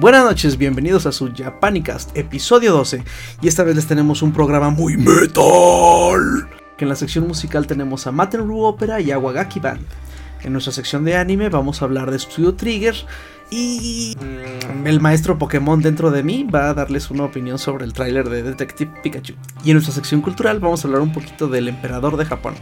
Buenas noches, bienvenidos a su Japanicast, episodio 12. Y esta vez les tenemos un programa muy metal. Que en la sección musical tenemos a Matenru Opera y a Wagaki Band. En nuestra sección de anime vamos a hablar de Studio Trigger y mm, el maestro Pokémon dentro de mí va a darles una opinión sobre el tráiler de Detective Pikachu. Y en nuestra sección cultural vamos a hablar un poquito del emperador de Japón.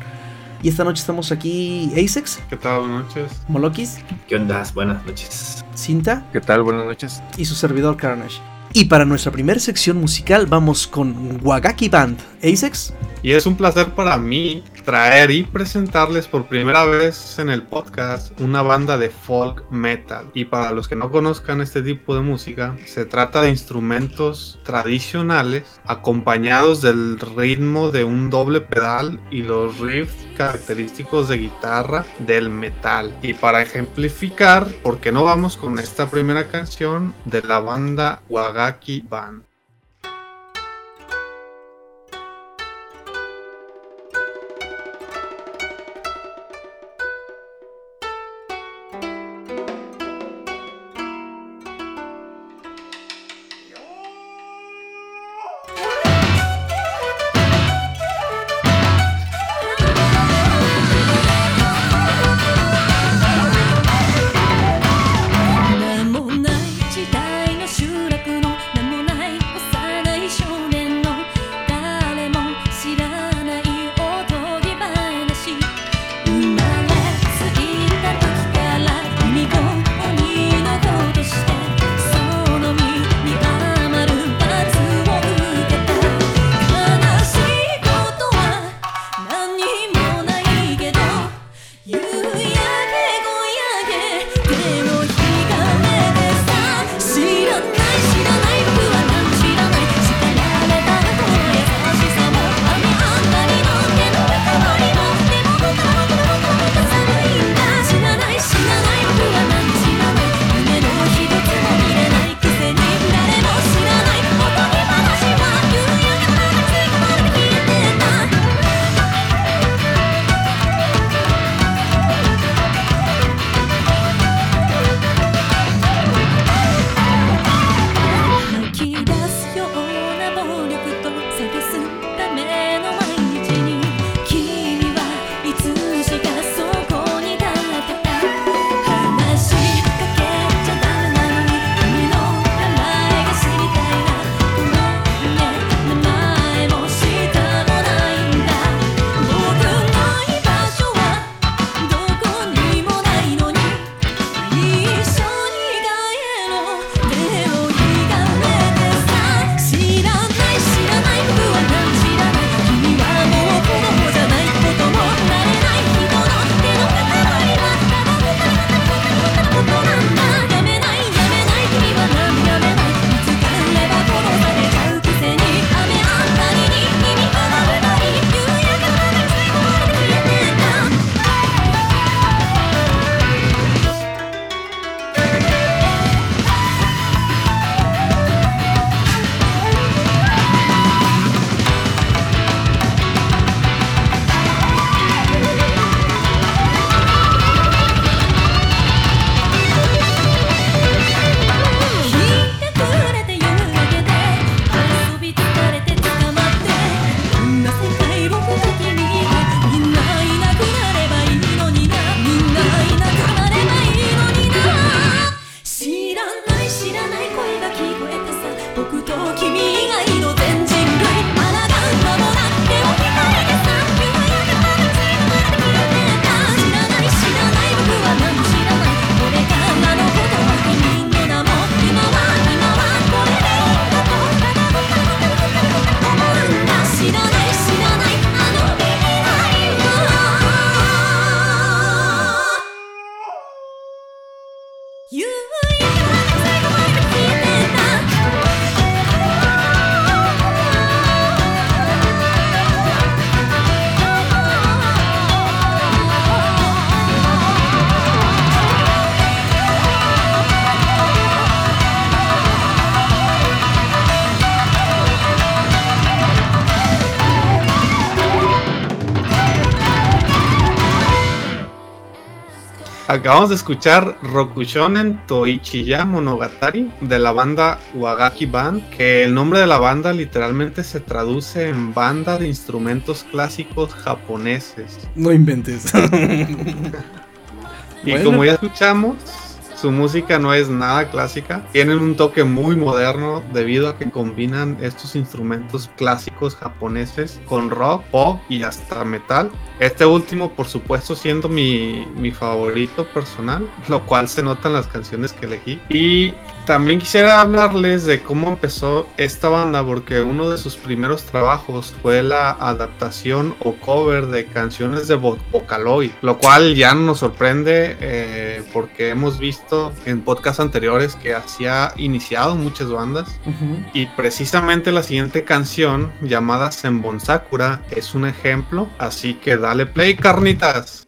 Y esta noche estamos aquí Acex. ¿Qué tal? Buenas noches. Molokis. ¿Qué onda? Buenas noches. Cinta. ¿Qué tal? Buenas noches. Y su servidor Carnage. Y para nuestra primera sección musical vamos con Wagaki Band. ¿Acex? Y es un placer para mí traer y presentarles por primera vez en el podcast una banda de folk metal. Y para los que no conozcan este tipo de música, se trata de instrumentos tradicionales acompañados del ritmo de un doble pedal y los riffs característicos de guitarra del metal. Y para ejemplificar, ¿por qué no vamos con esta primera canción de la banda Wagaki Band? Acabamos de escuchar Rokushonen Toichiya Monogatari de la banda Wagaki Band, que el nombre de la banda literalmente se traduce en banda de instrumentos clásicos japoneses. No inventes. y como ya escuchamos, su música no es nada clásica, tienen un toque muy moderno debido a que combinan estos instrumentos clásicos japoneses con rock, pop y hasta metal. Este último, por supuesto, siendo mi, mi favorito personal, lo cual se notan las canciones que elegí. Y también quisiera hablarles de cómo empezó esta banda, porque uno de sus primeros trabajos fue la adaptación o cover de canciones de Vocaloid, lo cual ya nos sorprende eh, porque hemos visto en podcasts anteriores que hacía iniciado muchas bandas uh -huh. y precisamente la siguiente canción llamada Senbon Sakura es un ejemplo, así que Dale play, carnitas.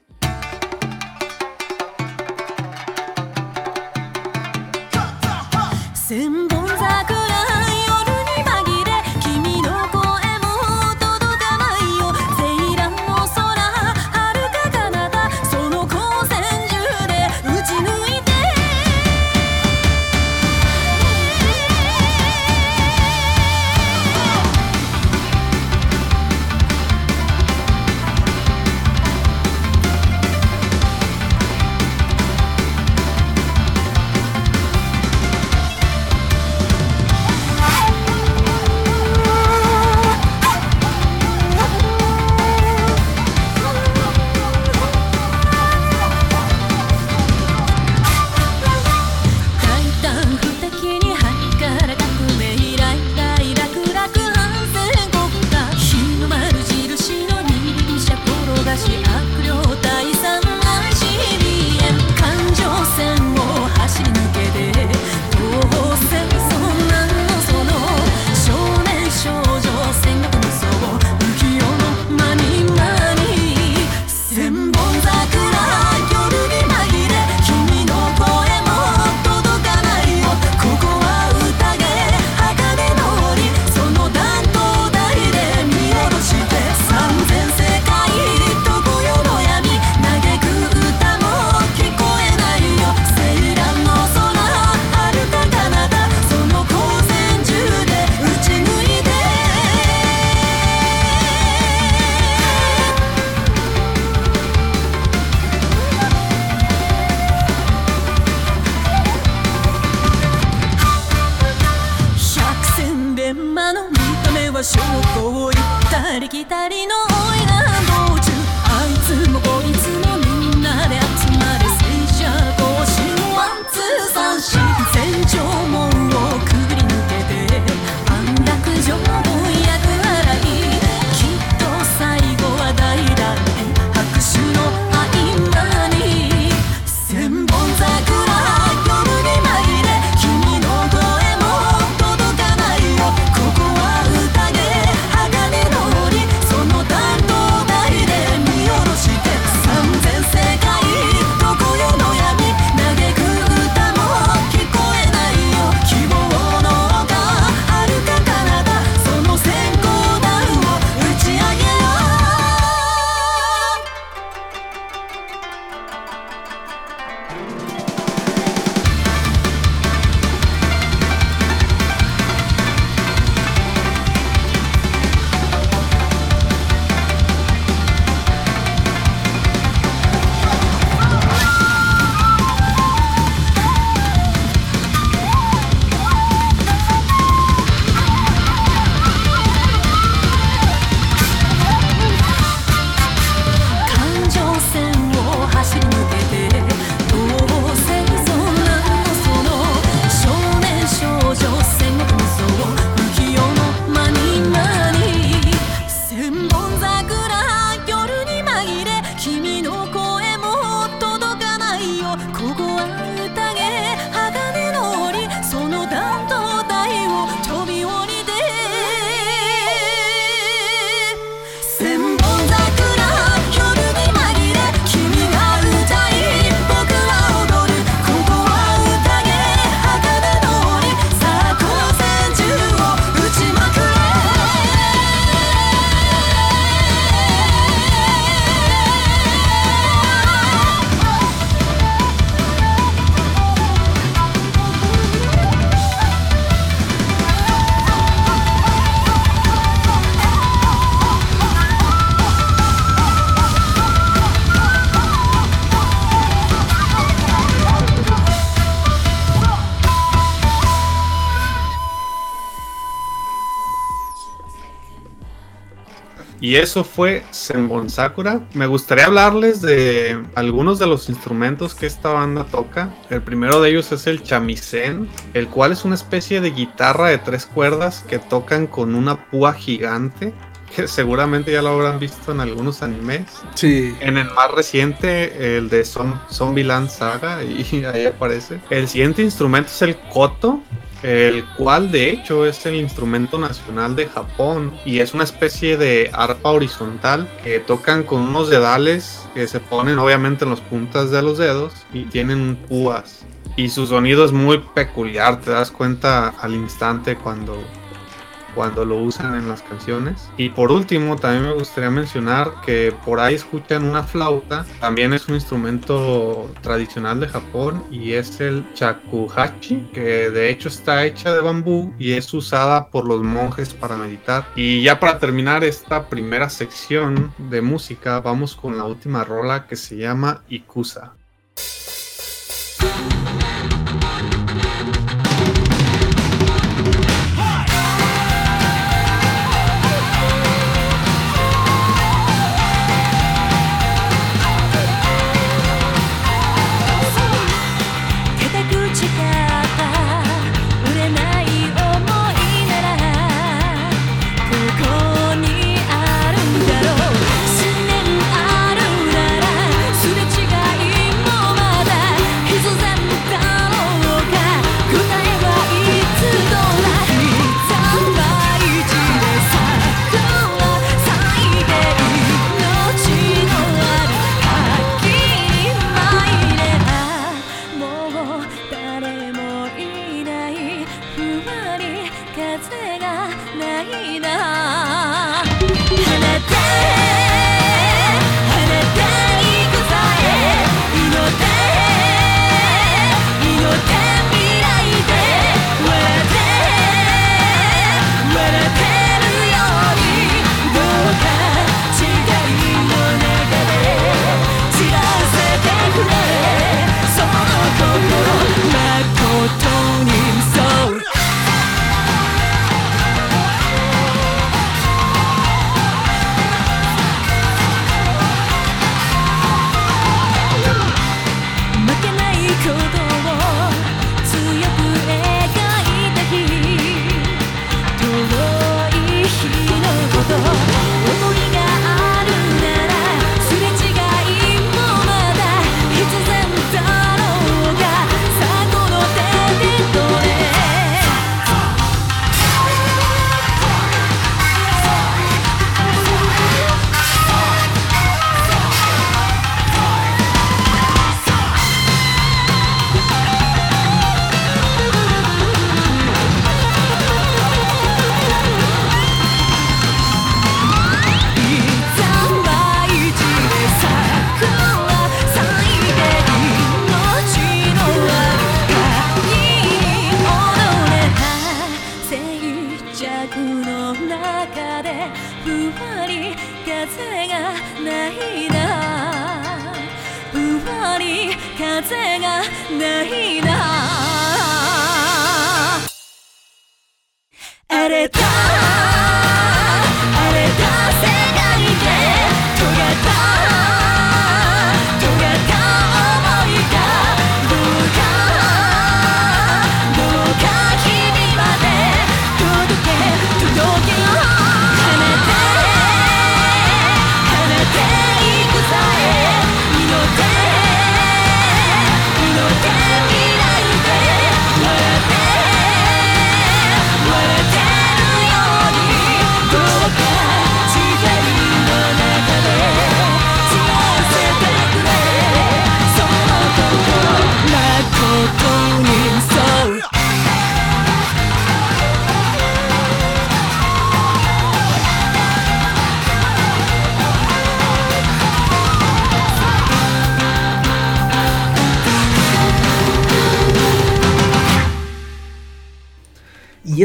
Eso fue Senbon Sakura. Me gustaría hablarles de algunos de los instrumentos que esta banda toca. El primero de ellos es el shamisen, el cual es una especie de guitarra de tres cuerdas que tocan con una púa gigante. Que seguramente ya lo habrán visto en algunos animes. Sí. En el más reciente, el de Zom- Zombieland Saga, y ahí aparece. El siguiente instrumento es el koto, el cual de hecho es el instrumento nacional de Japón y es una especie de arpa horizontal que tocan con unos dedales que se ponen obviamente en las puntas de los dedos y tienen púas. Y su sonido es muy peculiar, te das cuenta al instante cuando cuando lo usan en las canciones. Y por último, también me gustaría mencionar que por ahí escuchan una flauta, también es un instrumento tradicional de Japón y es el shakuhachi, que de hecho está hecha de bambú y es usada por los monjes para meditar. Y ya para terminar esta primera sección de música, vamos con la última rola que se llama Ikusa.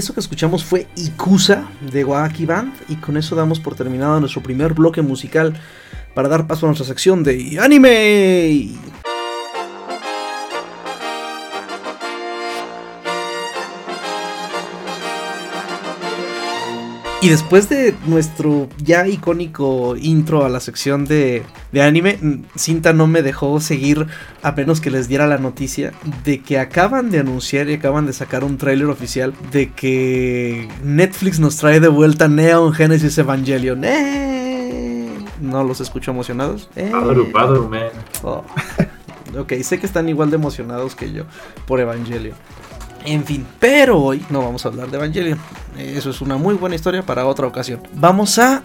Eso que escuchamos fue Ikusa de Wagaki Band. Y con eso damos por terminado nuestro primer bloque musical para dar paso a nuestra sección de anime. Y después de nuestro ya icónico intro a la sección de, de anime, mm, Cinta no me dejó seguir a menos que les diera la noticia de que acaban de anunciar y acaban de sacar un tráiler oficial de que Netflix nos trae de vuelta Neon Genesis Evangelion. ¡Eh! No los escucho emocionados. ¡Eh! Man. Oh. Ok, sé que están igual de emocionados que yo por Evangelion. En fin, pero hoy no vamos a hablar de Evangelion. Eso es una muy buena historia para otra ocasión. Vamos a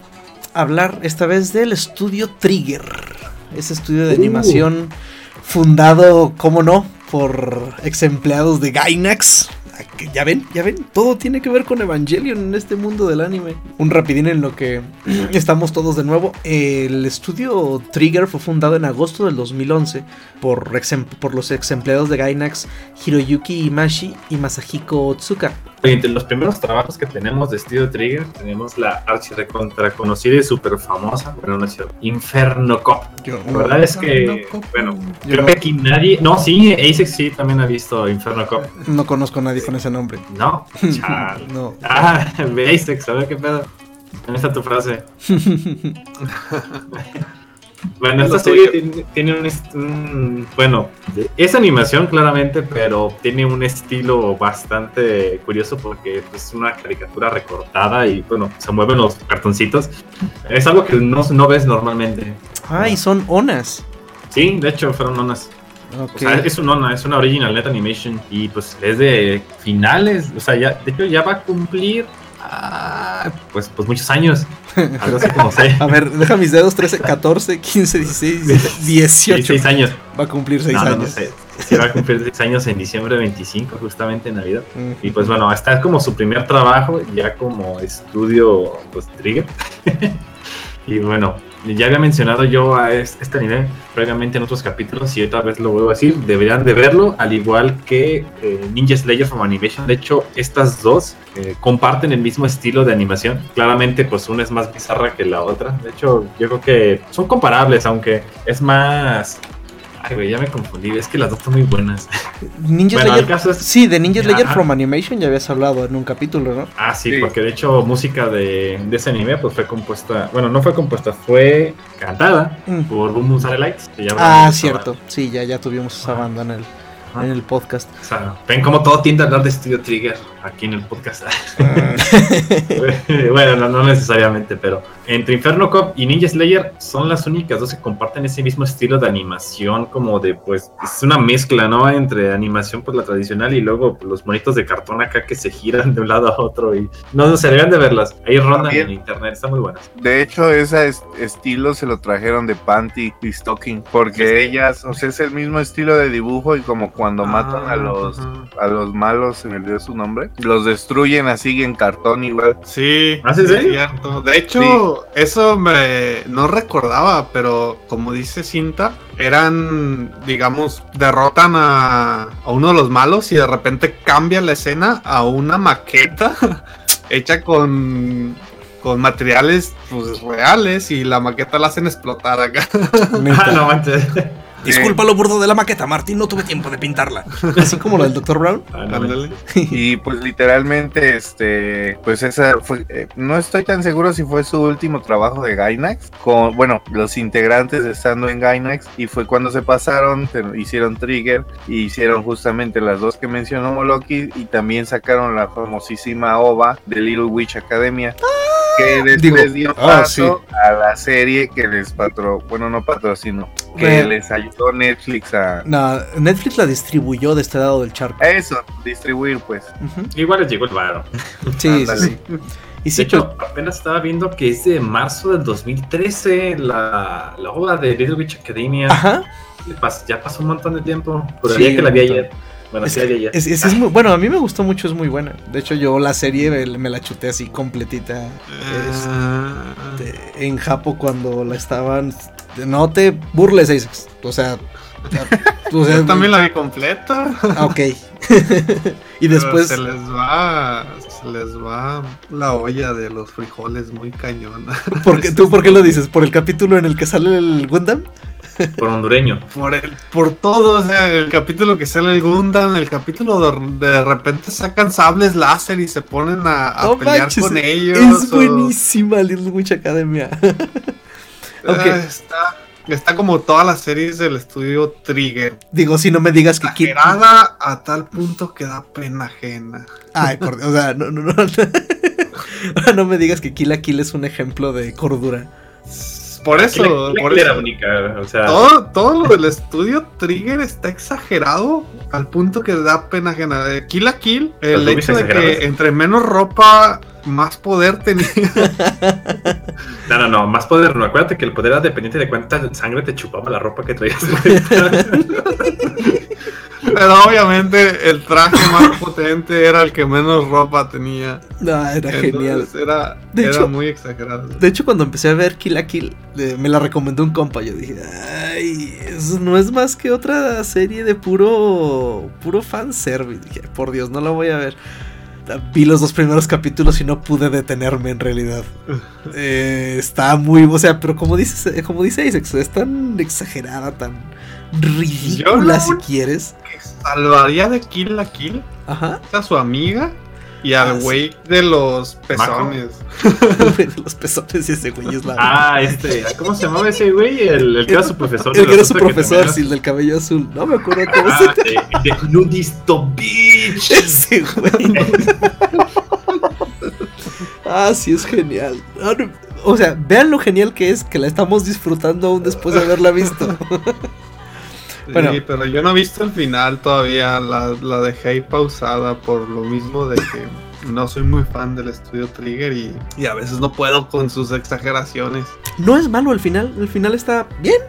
hablar esta vez del estudio Trigger. Ese estudio de Uh. animación fundado, como no, por ex empleados de Gainax. Ya ven, ya ven, todo tiene que ver con Evangelion en este mundo del anime. Un rapidín en lo que estamos todos de nuevo. El estudio Trigger fue fundado en agosto del 2011 por, por los ex empleados de Gainax Hiroyuki Imashi y Masahiko Otsuka. Entre los primeros trabajos que tenemos de Studio Trigger, tenemos la archi recontra conocida y súper famosa, bueno, no es cierto, Inferno Cop. La verdad es que, bueno, Yo creo no- que aquí nadie, no, sí, Asex sí también ha visto Inferno Cop. No conozco a nadie con ese nombre. No, chal. No. Ah, Asex, a ver qué pedo. ¿Dónde está tu frase? Bueno, esta serie tiene, tiene un, Bueno, es animación claramente, pero tiene un estilo bastante curioso porque es una caricatura recortada y, bueno, se mueven los cartoncitos. Es algo que no, no ves normalmente. Ay, son onas. Sí, de hecho, fueron onas. O sea, es un ONA, es una original net animation y pues es de finales, o sea, ya, de hecho ya va a cumplir ah, pues, pues muchos años, algo así como sé. A ver, deja mis dedos 13, 14, 15, 16, 17, 18. 16 años. Va a cumplir 6 No, no, no años. sé. Sí, va a cumplir 6 años en diciembre 25, justamente en Navidad. Ujú. Y pues bueno, está como su primer trabajo, ya como estudio pues, Trigger. y bueno, ya había mencionado yo a es- este anime previamente en otros capítulos y otra vez lo vuelvo a decir, deberían de verlo, al igual que eh, Ninja Slayer from Animation. De hecho, estas dos eh, comparten el mismo estilo de animación. Claramente, pues una es más bizarra que la otra. De hecho, yo creo que son comparables, aunque es más... Ay, güey, ya me confundí. Es que las dos son muy buenas. Ninja Bueno, Slayer. es- Sí, de Ninja Slayer Ajá. from Animation ya habías hablado en un capítulo, ¿no? Ah, sí, Sí. porque de hecho música de, de ese anime pues fue compuesta, bueno, no fue compuesta, fue cantada Mm. por Boom Boom Satellites. que ya Ah, cierto. esa Sí, ya, ya tuvimos esa Ajá. banda en el, en el podcast. O sea, ven cómo todo tiende a hablar de Studio Trigger aquí en el podcast. bueno, no, no necesariamente, pero entre Inferno Cop y Ninja Slayer son las únicas dos que comparten ese mismo estilo de animación, como de, pues, es una mezcla, ¿no? Entre animación, pues, la tradicional y luego pues, los monitos de cartón acá que se giran de un lado a otro y no, no se deberían de verlas. Ahí rondan También. en internet, están muy buenas. De hecho, ese es- estilo se lo trajeron de Panty y Stocking, porque ellas, o sea, es el mismo estilo de dibujo y como cuando matan a los Ajá. a los malos, se me olvidó su nombre, los destruyen así en cartón igual. Sí, ¿Ah, sí, es cierto. De hecho, eso me no recordaba, pero como dice Cinta, eran, digamos, derrotan a, a uno de los malos y de repente cambia la escena a una maqueta hecha con con materiales pues, reales y la maqueta la hacen explotar acá. Ah, no manches. Disculpa lo burdo de la maqueta, Martín, no tuve tiempo de pintarla. Así como la del Dr. Brown. Ah, Ándale. Y pues literalmente, este, pues esa fue, eh, no estoy tan seguro si fue su último trabajo de Gainax, con, bueno, los integrantes estando en Gainax, y fue cuando se pasaron, hicieron Trigger, y hicieron justamente las dos que mencionó Moloki, y también sacaron la famosísima OVA de Little Witch Academia. Que después Digo, dio ah, paso a la serie que les patro, bueno, no patrocinó, que Eh. les ayudó Netflix a, No, Netflix la distribuyó de este lado del charco. eso, distribuir, pues. Igual les llegó el varo. Sí, sí, Ándale. sí. Y De sí, hecho, apenas estaba viendo que es de marzo del 2013 la, la obra de Little Witch Academia. ajá. Pas- ya pasó un montón de tiempo. Pero Sí, que la vi ayer. Bueno, Es sí. Es, es- es muy, bueno, a mí me gustó mucho, es muy buena. De hecho, yo la serie me, me la chuté así completita Ah, este, en Japo cuando la estaban. No te burles. O sea. o sea, Yo también la vi completa. ah, ok. y Pero después. se les va se les va la olla de los frijoles muy cañona. ¿por qué- ¿Tú por qué lo dices? ¿Por el capítulo en el que sale el Gundam? por hondureño. Por, el, por todo, o sea, el capítulo que sale el Gundam, el capítulo de, de repente sacan sables láser y se ponen a, a No pelear manches, con ellos. Es o- buenísima Little Witch Academia. Ah, está, está como todas las series del estudio Trigger. Digo, si no me digas que. Exagerada a tal punto que da pena ajena. Ay, por Dios, o sea, no, no, no. no me digas que Kill la Kill es un ejemplo de cordura. Por eso, por eso. única, o sea, Todo, todo lo del estudio Trigger está exagerado al punto que da pena ajena. De Kill a Kill, el hecho de que entre menos ropa, más poder tenía. no, no, no, más poder, no, acuérdate que el poder era dependiente de cuánta sangre te chupaba la ropa que traías. Pero obviamente el traje más potente era el que menos ropa tenía. No, era genial. Era, De era hecho- muy exagerado. De hecho, cuando empecé a ver Kill la Kill, me la recomendó un compa. Yo dije, ay, eso no es más que otra serie de puro, puro fanservice. Dije, por Dios, no la voy a ver. Vi los dos primeros capítulos y no pude detenerme en realidad. Eh, está muy, o sea, pero como dices, eh, como dice Isaac, es tan exagerada, tan ridícula si quieres. Salvaría de Kill a Kill Ajá. a su amiga y Ah, al sí. güey de los pezones. Los pezones y ese güey es la. ah, este, ¿cómo se llamaba ese güey? El, el que era su profesor. el que era su que profesor, sí, el del cabello azul. No me acuerdo cómo era- se Ah, de, de Nudisto Beach. Ese güey. ah, sí, es genial. Ah, O sea, vean lo genial que es que la estamos disfrutando aún después de haberla visto. Bueno. Sí, pero yo no he visto el final todavía. La, la dejé pausada por lo mismo de que no soy muy fan del estudio Trigger y, y a veces no puedo con sus exageraciones. No es malo el final, el final está bien,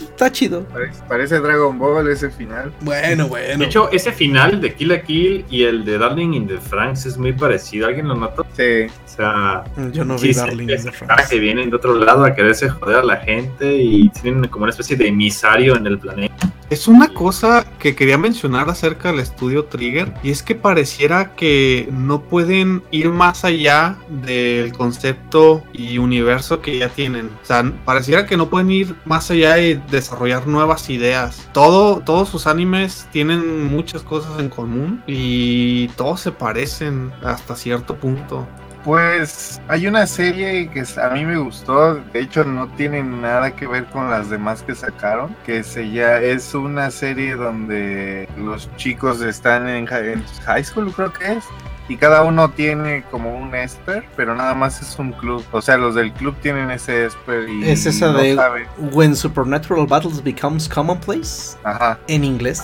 está chido. Parece, parece Dragon Ball ese final. Bueno, bueno. De hecho, ese final de Kill la Kill y el de Darling in the Franks es muy parecido. ¿Alguien lo notó? Sí. O sea, yo no vi Darling in the Franxx. que vienen de otro lado a quererse joder a la gente y tienen como una especie de emisario en el planeta. Es una cosa que quería mencionar acerca del estudio Trigger y es que pareciera que no pueden ir más allá del concepto y universo que ya tienen. O sea, pareciera que no pueden ir más allá y desarrollar nuevas ideas. Todo, todos sus animes tienen muchas cosas en común y todos se parecen hasta cierto punto. Pues hay una serie que a mí me gustó, de hecho no tiene nada que ver con las demás que sacaron, que se ya es una serie donde los chicos están en, hi- en high school creo que es, y cada uno tiene como un esper, pero nada más es un club, o sea los del club tienen ese esper y Es esa no de saben. When Supernatural Battles Becomes Commonplace Ajá. en inglés.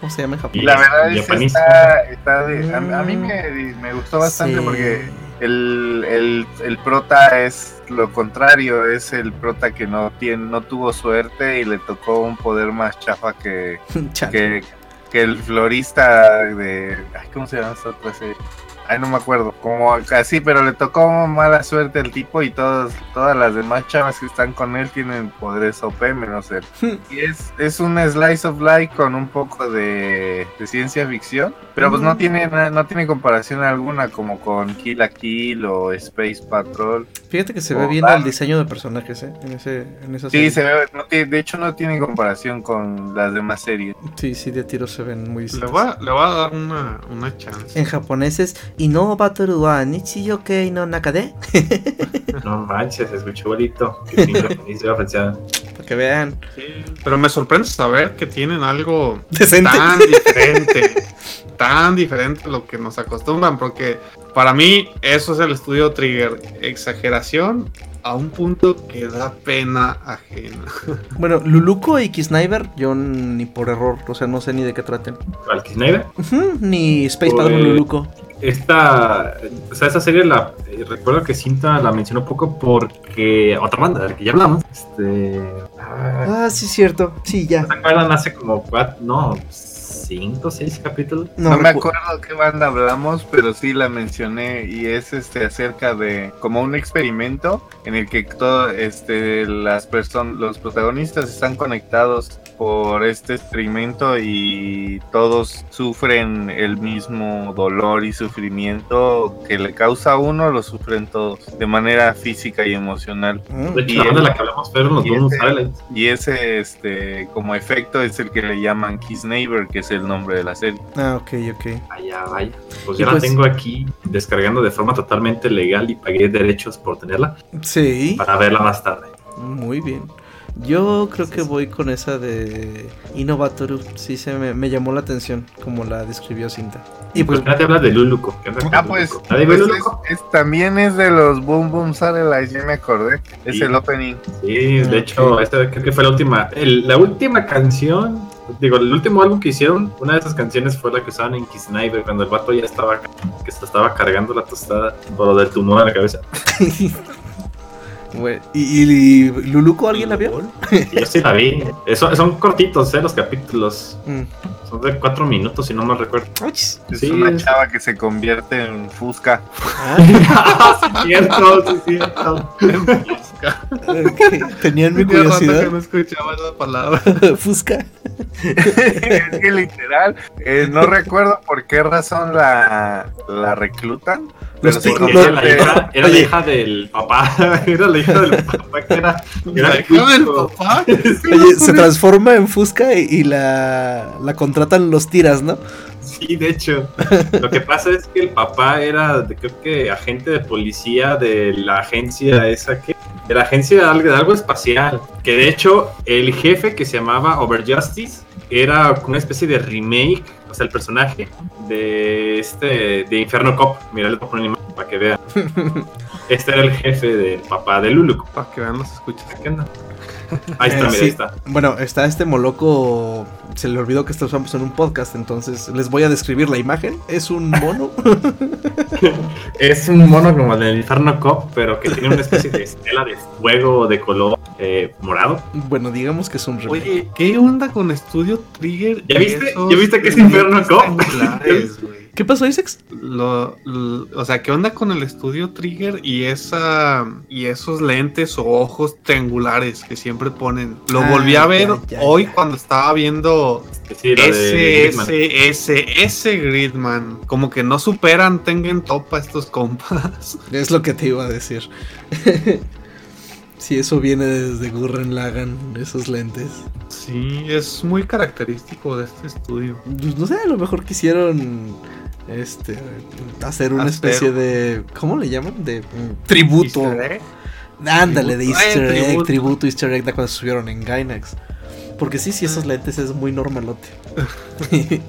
¿Cómo se llama en Y japonés? la verdad es que está, está de- a, a mí me, me gustó bastante Sí. porque el, el, el prota es lo contrario, es el prota que no tiene, no tuvo suerte y le tocó un poder más chafa que, que el florista de ay, ¿cómo se llama esta otra serie? Ay, no me acuerdo, como así, pero le tocó mala suerte al tipo y todas, todas las demás chavas que están con él tienen poderes OP menos él. Y es, es un slice of life con un poco de, de ciencia ficción, pero pues no Mm. tiene no tiene comparación alguna como con Kill la Kill o Space Patrol. Fíjate que se ve bien el diseño de personajes, ¿eh? En, ese, en esa Sí, serie. se ve, no tiene- de hecho no tiene comparación con las demás series. Sí, sí, de tiro se ven muy Le distintos. voy a, le voy a dar una, una chance. En japonés es Kei no Nakade. No manches, se escuchó bonito. Para que vean. Sí, pero me sorprende saber que tienen algo Decente. tan diferente, tan diferente a lo que nos acostumbran, porque para mí eso es el estudio Trigger, exageración a un punto que da pena ajena. Bueno, Luluko y Kisniver, yo ni por error, o sea, no sé ni de qué traten. ¿Al Kisneider? Ujú, ni Space Pues- Patrol Luluko esta, o sea, esa serie la eh, recuerdo que Cinta la mencionó poco porque otra banda de la que ya hablamos. Este, ah, ah sí, cierto. Sí, ya. ¿Se acuerdan? Hace como no, 5, 6 capítulos. No, no me acuerdo qué banda hablamos, pero sí la mencioné y es este acerca de como un experimento en el que todo este las personas los protagonistas están conectados por este experimento y todos sufren el mismo dolor y sufrimiento que le causa a uno, lo sufren todos de manera física y emocional. Mm. De hecho, y la banda la que hablamos fueron los y ese, y ese este como efecto es el que le llaman Kiss Neighbor, que es el nombre de la serie. Ah, ok, ok. Vaya, vaya. Pues yo pues- la tengo aquí descargando de forma totalmente legal y pagué derechos por tenerla Sí, para verla más tarde. muy bien. Yo creo que voy con esa de Innovatoru. Sí, se me, me llamó la atención como la describió Cinta. Y pues, ¿Por qué no te hablas de Luluco? ¿Qué onda con Ah, pues, Luluco? ¿La de pues Luluco? es- es- también es de los Boom Boom Satellites, ya me acordé. Es Sí. el opening. Sí, Ah, de hecho, esta creo que fue la última. el- la última canción, digo, el último álbum que hicieron, una de esas canciones fue la que usaban en Kisniver cuando el vato ya estaba, que se estaba cargando la tostada por lo del tumor en la cabeza. bueno, ¿y, y Luluco alguien la vio? Y yo sí la vi. Eso, son cortitos, ¿eh? Los capítulos. Mm. Son de cuatro minutos, si no me recuerdo. Es Sí, una es- chava que se convierte en Fusca. Ah, sí, cierto, sí, cierto. Tenían mi rato que curiosidad. no escuchaba esa palabra. Fusca. es que literal, eh, no recuerdo por qué razón la, la reclutan. Pero sí, era la hija, era la hija del papá. Era la hija del papá que era. era La hija del papá. Oye, se transforma en Fusca y, y la, la contratan los tiras, ¿no? Sí, de hecho. Lo que pasa es que el papá era, creo que agente de policía de la agencia esa que. De la agencia de algo, de algo espacial. Que de hecho, el jefe que se llamaba Overjustice era una especie de remake, o sea, el personaje de este. de Inferno Cop. Mira, les voy a poner una imagen para que vean. Este era el jefe del papá de Lulu. Para que vean los escuchas. ¿Qué onda? Ahí está, Eh, mira, sí. ahí está. Bueno, está este moloco. Se le olvidó que estamos en un podcast, entonces les voy a describir la imagen. Es un mono. Es un mono como el del Inferno Cop, pero que tiene una especie de estela de fuego de color eh, morado. bueno, digamos que es un remake. Oye, ¿qué onda con Estudio Trigger? ¿Ya viste? ¿Ya viste que es Inferno Cop? triangulares, güey? ¿Qué pasó, Isaacs? Lo, lo- o sea, ¿qué onda con el estudio Trigger y esa y esos lentes o ojos triangulares que siempre ponen? Lo Ah, volví a ver ya, ya, hoy ya. cuando estaba viendo Sí, ese, Gridman. ese, ese, ese Gridman. Como que no superan Tengen Topa estos compas. Es lo que te iba a decir. Si eso viene desde Gurren Lagan, esos lentes. Sí, es muy característico de este estudio. Pues, no sé, a lo mejor quisieron este hacer una especie de ¿cómo le llaman? de mm, tributo. Easter egg. Ándale, de. Easter Eh, egg, tributo. tributo Easter egg de cuando subieron en Gainax. Porque sí, sí, esos lentes es muy normalote.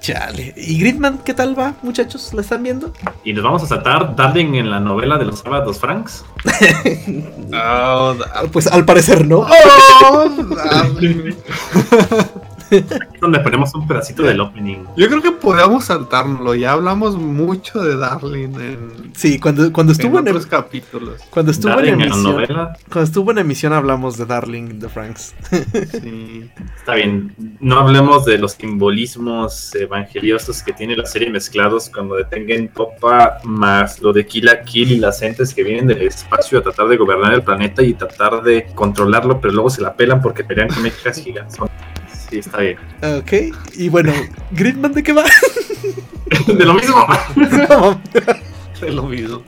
Chale. ¿Y Gridman qué tal va, muchachos? ¿La están viendo? Y nos vamos a saltar Darling en la novela de los sábados Franks. Oh, Pues al parecer no. oh, darling. Donde ponemos un pedacito del opening. Yo creo que podríamos saltárnoslo. Ya hablamos mucho de Darling en, Sí, cuando, cuando en estuvo en, otros em- capítulos. cuando estuvo en Darling en emisión. novela. Cuando estuvo en emisión hablamos de Darling de Franks. Sí. Está bien. No hablemos de los simbolismos evangeliosos que tiene la serie mezclados cuando detengan Topa, más lo de Kill la Kill y las entes que vienen del espacio a tratar de gobernar el planeta y tratar de controlarlo, pero luego se la pelan porque pelean con mechas gigantes. Sí, está bien. Ok, y bueno, Gridman de qué va? De lo mismo. Es lo mismo.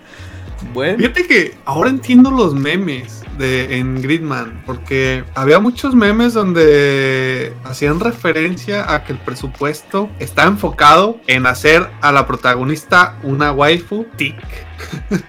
bueno, Fíjate que ahora entiendo los memes de en Gridman, porque había muchos memes donde hacían referencia a que el presupuesto está enfocado en hacer a la protagonista una waifu tic.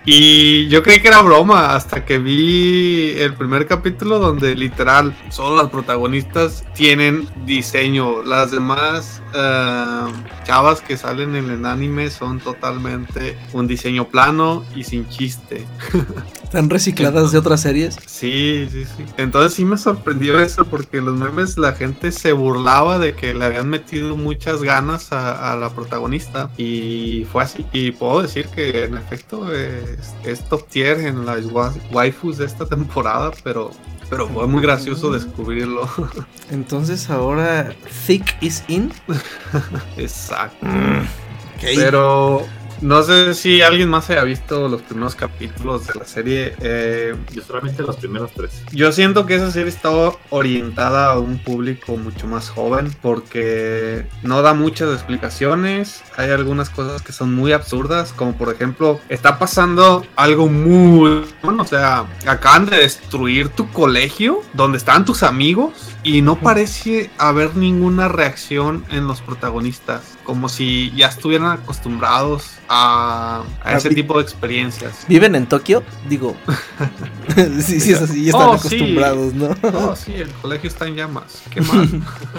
Y yo creí que era broma hasta que vi el primer capítulo donde literal solo las protagonistas tienen diseño, las demás eh, chavas que salen en el anime son totalmente un diseño plano y sin chiste. están recicladas de otras series. Sí, sí, sí. Entonces sí me sorprendió eso porque los memes la gente se burlaba de que le habían metido muchas ganas a, a la protagonista y fue así. Y puedo decir que en efecto es, es top tier en las wa- waifus de esta temporada, pero, pero fue muy gracioso descubrirlo. Entonces ahora Thick is in. Exacto. Ok. Pero no sé si alguien más haya visto los primeros capítulos de la serie. eh, Yo solamente los primeros tres. Yo siento que esa serie está orientada a un público mucho más joven porque no da muchas explicaciones. Hay algunas cosas que son muy absurdas, como por ejemplo, está pasando algo muy... Bueno, o sea, acaban de destruir tu colegio donde estaban tus amigos y no parece haber ninguna reacción en los protagonistas, como si ya estuvieran acostumbrados a, a ese vi- tipo de experiencias. ¿Viven en Tokio? Digo. sí, sí, es así. Ya están Oh, sí. acostumbrados, ¿no? Oh, sí, el colegio está en llamas. Qué mal.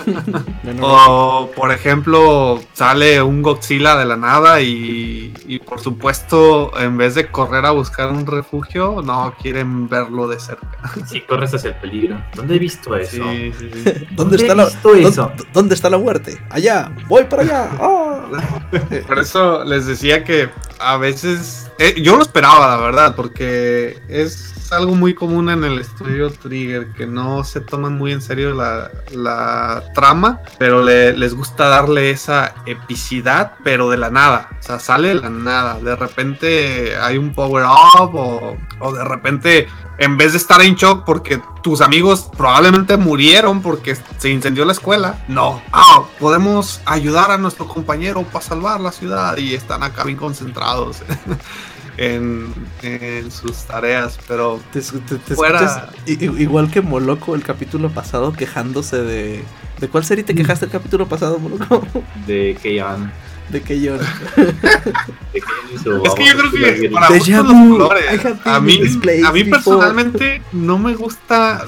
O, por ejemplo, sale un Godzilla de la nada y, y, por supuesto, en vez de correr a buscar un refugio, no quieren verlo de cerca. Si corres hacia el peligro. ¿Dónde he visto eso? Sí, sí, sí. ¿Dónde ¿Dónde está he la visto eso? ¿dó- ¿Dónde está la muerte? Allá. Voy para allá. Por eso les decía que a veces... eh, yo lo esperaba, la verdad, porque es algo muy común en el estudio Trigger, que no se toman muy en serio la, la trama, pero le- les gusta darle esa epicidad, pero de la nada. O sea, sale de la nada. De repente hay un power up o, o de repente... En vez de estar en shock porque tus amigos probablemente murieron porque se incendió la escuela, no. Ah, podemos ayudar a nuestro compañero para salvar la ciudad y están acá bien concentrados en, en sus tareas, pero Te, te- te Fuera. escuchas igual que Moloco el capítulo pasado quejándose de... ¿De cuál serie te quejaste el capítulo pasado, Moloco? De Keian. De que su Es que yo creo que para los vu. colores. A mí, a mí personalmente no me gusta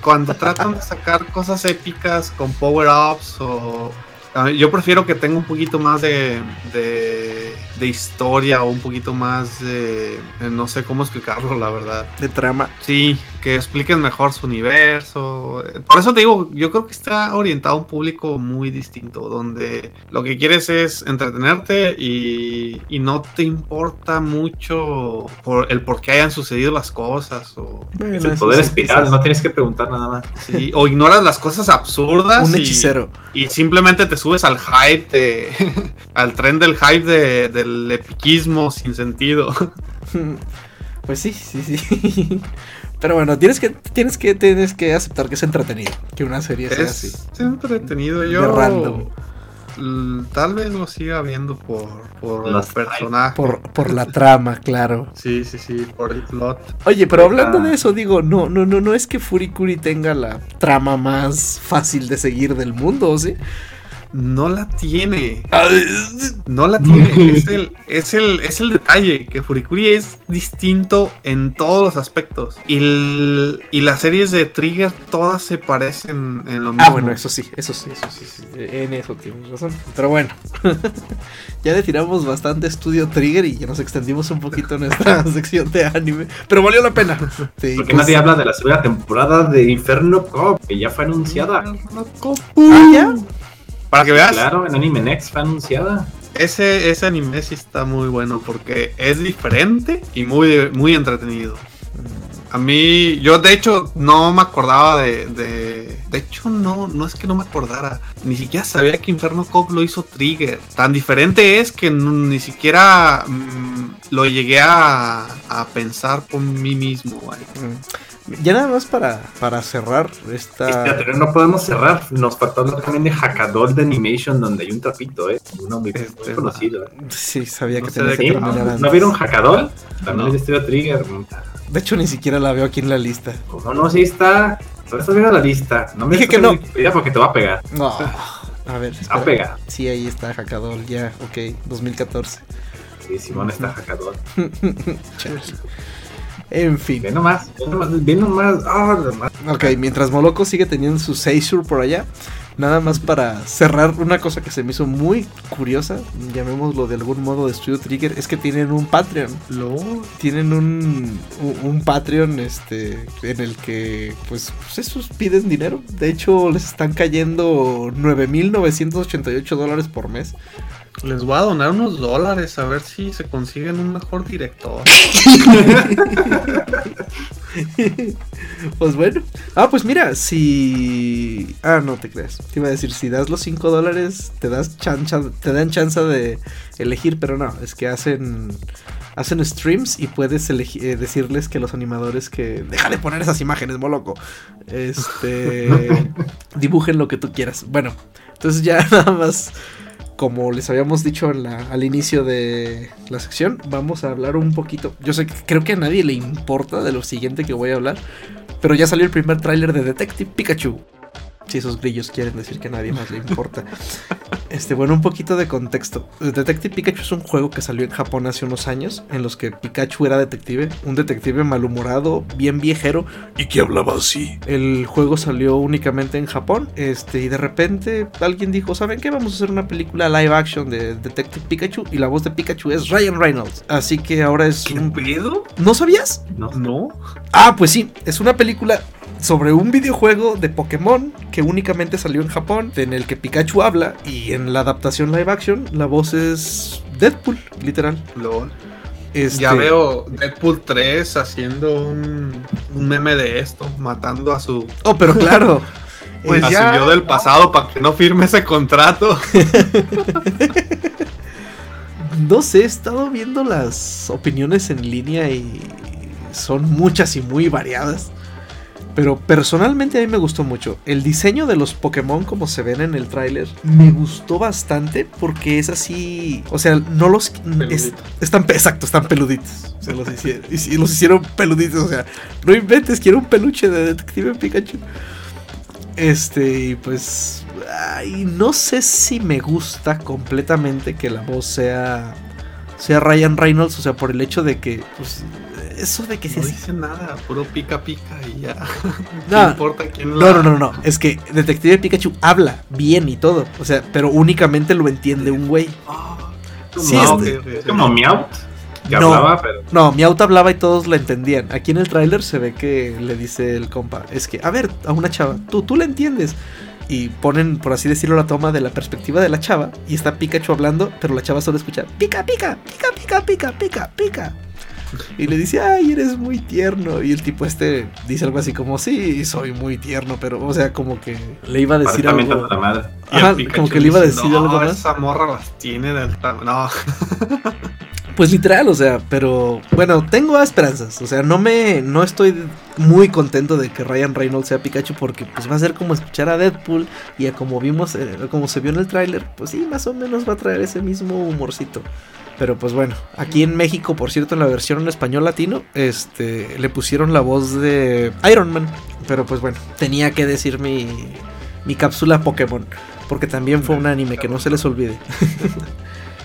cuando tratan de sacar cosas épicas con power-ups o... a mí- Yo prefiero que tenga un poquito más de, de, de historia o un poquito más de... de No sé cómo explicarlo, la verdad. De trama. Sí, que expliquen mejor su universo. Por eso te digo, yo creo que está orientado a un público muy distinto, donde lo que quieres es entretenerte y, y no te importa mucho por el por qué hayan sucedido las cosas o, el poder espiral, no tienes que preguntar nada más. sí, o ignoras las cosas absurdas Un y- hechicero. y simplemente te subes al hype de, al tren del hype de- del epiquismo sin sentido. Pues sí, sí, sí. Pero bueno, tienes que, tienes que, tienes que aceptar que es entretenido. Que una serie sea así. Es entretenido. De Yo random. tal vez lo siga viendo por, por Los personaje. Por, por la trama, claro. Sí, sí, sí, por el plot. Oye, pero hablando Ah. de eso, digo, no, no, no, no es que Furikuri tenga la trama más fácil de seguir del mundo, ¿o ¿sí? No la tiene. No la tiene. es, el, es, el, es el detalle. Que Furikuri es distinto en todos los aspectos. Y, el- y las series de Trigger todas se parecen en lo mismo. Ah, bueno, eso sí, eso sí, eso sí, sí, En eso tienes razón. Pero bueno, ya le tiramos bastante estudio Trigger y ya nos extendimos un poquito en esta sección de anime. Pero valió la pena. Sí, Porque pues- nadie habla de la segunda temporada de Inferno Cop, que ya fue anunciada. Ah, ¿ya? Para que veas, Claro, en Anime Next fue anunciada. ese, ese anime sí está muy bueno porque es diferente y muy, muy entretenido. A mí, yo de hecho no me acordaba de, de. De hecho, no, no es que no me acordara. Ni siquiera sabía que Inferno Cop lo hizo Trigger. Tan diferente es que ni siquiera mm, lo llegué a, a pensar por mí mismo. güey. Ya nada más para, para cerrar esta... Pero no podemos cerrar. Nos faltó hablar también de Hackadol de Animation, donde hay un trapito, ¿eh? Uno muy, muy Este, conocido. ¿eh? Sí, sabía No que tenía que ¿No, antes. ¿No vieron Hackadol? También No. es Trigger. De hecho, ni siquiera la veo aquí en la lista. No, no, sí está. Pero estás viendo la lista. No me Dije que no. Porque te va a pegar. No. A ver, Va a espera. pegar. Sí, ahí está Hackadol, ya, ok, 2014. Sí, Simón está Hackadol. Chale. En fin. Ve nomás. Ve nomás. Ve nomás. Nomás. Ok, mientras Moloco sigue teniendo su Seishur por allá, nada más para cerrar una cosa que se me hizo muy curiosa, llamémoslo de algún modo de Studio Trigger, es que tienen un Patreon. Tienen un, un, un Patreon este, en el que, pues, pues, esos piden dinero. De hecho, les están cayendo 9.988 dólares por mes. Les voy a donar unos dólares a ver si se consiguen un mejor director. Pues bueno. Ah, pues mira, si. Ah, no te creas. Te iba a decir, si das los 5 dólares, te das chancha, te dan chance de elegir, pero no, es que hacen. Hacen streams y puedes eh, decirles que los animadores que. Deja de poner esas imágenes, moloco. Este. dibujen lo que tú quieras. Bueno, entonces ya nada más. Como les habíamos dicho al inicio de la sección, vamos a hablar un poquito. Yo sé que creo que a nadie le importa de lo siguiente que voy a hablar, pero ya salió el primer tráiler de Detective Pikachu. Si esos grillos quieren decir que a nadie más le importa. Este, bueno, un poquito de contexto. Detective Pikachu es un juego que salió en Japón hace unos años, en los que Pikachu era detective, un detective malhumorado, bien viejero, y que hablaba así. El juego salió únicamente en Japón, este, y de repente alguien dijo, ¿saben qué? Vamos a hacer una película live action de Detective Pikachu, y la voz de Pikachu es Ryan Reynolds. Así que ahora es ¿Qué un... pedo? ¿No sabías? No, No. Ah, pues sí, es una película sobre un videojuego de Pokémon que únicamente salió en Japón, en el que Pikachu habla y en la adaptación live action la voz es Deadpool, literal. Lol. Este, Ya veo Deadpool 3 haciendo un, un meme de esto, matando a su, Oh, pero claro. Pues a su ya, yo del pasado para que no firme ese contrato. No sé, he estado viendo las opiniones en línea y son muchas y muy variadas. Pero personalmente a mí me gustó mucho. El diseño de los Pokémon como se ven en el tráiler me gustó bastante porque es así... O sea, no los... es- están, exacto, están peluditos. Se los hicieron, y los hicieron peluditos. O sea, no inventes, quiero un peluche de Detective Pikachu. Este, y pues... Ay, no sé si me gusta completamente que la voz sea... Sea Ryan Reynolds, o sea, por el hecho de que... Pues, eso de que No se dice nada, puro pica pica y ya. No. No importa quién No, no, no, no. Es que Detective Pikachu habla bien y todo. O sea, pero únicamente lo entiende un güey. Ah, Sí, es- como Meowth, que No. hablaba, pero No, Miauta hablaba y todos la entendían. Aquí en el tráiler se ve que le dice el compa, es que, a ver, a una chava, tú, tú la entiendes. Y ponen, por así decirlo, la toma de la perspectiva de la chava. Y está Pikachu hablando, pero la chava solo escucha, pica, pica, pica, pica, pica, pica, pica. Y le dice, ay, eres muy tierno. Y el tipo este dice algo así como, sí, soy muy tierno, pero, o sea, como que le iba a decir algo. la madre. Ajá, como que le iba a decir no, algo más. Esa morra las tiene del No, Pues literal, o sea, pero bueno, tengo esperanzas. O sea, no me. No estoy muy contento de que Ryan Reynolds sea Pikachu. Porque pues va a ser como escuchar a Deadpool. Y a como vimos, eh, como se vio en el tráiler, pues sí, más o menos va a traer ese mismo humorcito. Pero pues bueno, aquí en México, por cierto, en la versión en español latino, este, le pusieron la voz de Iron Man. Pero pues bueno, tenía que decir mi, mi cápsula Pokémon. Porque también fue un anime que no se les olvide.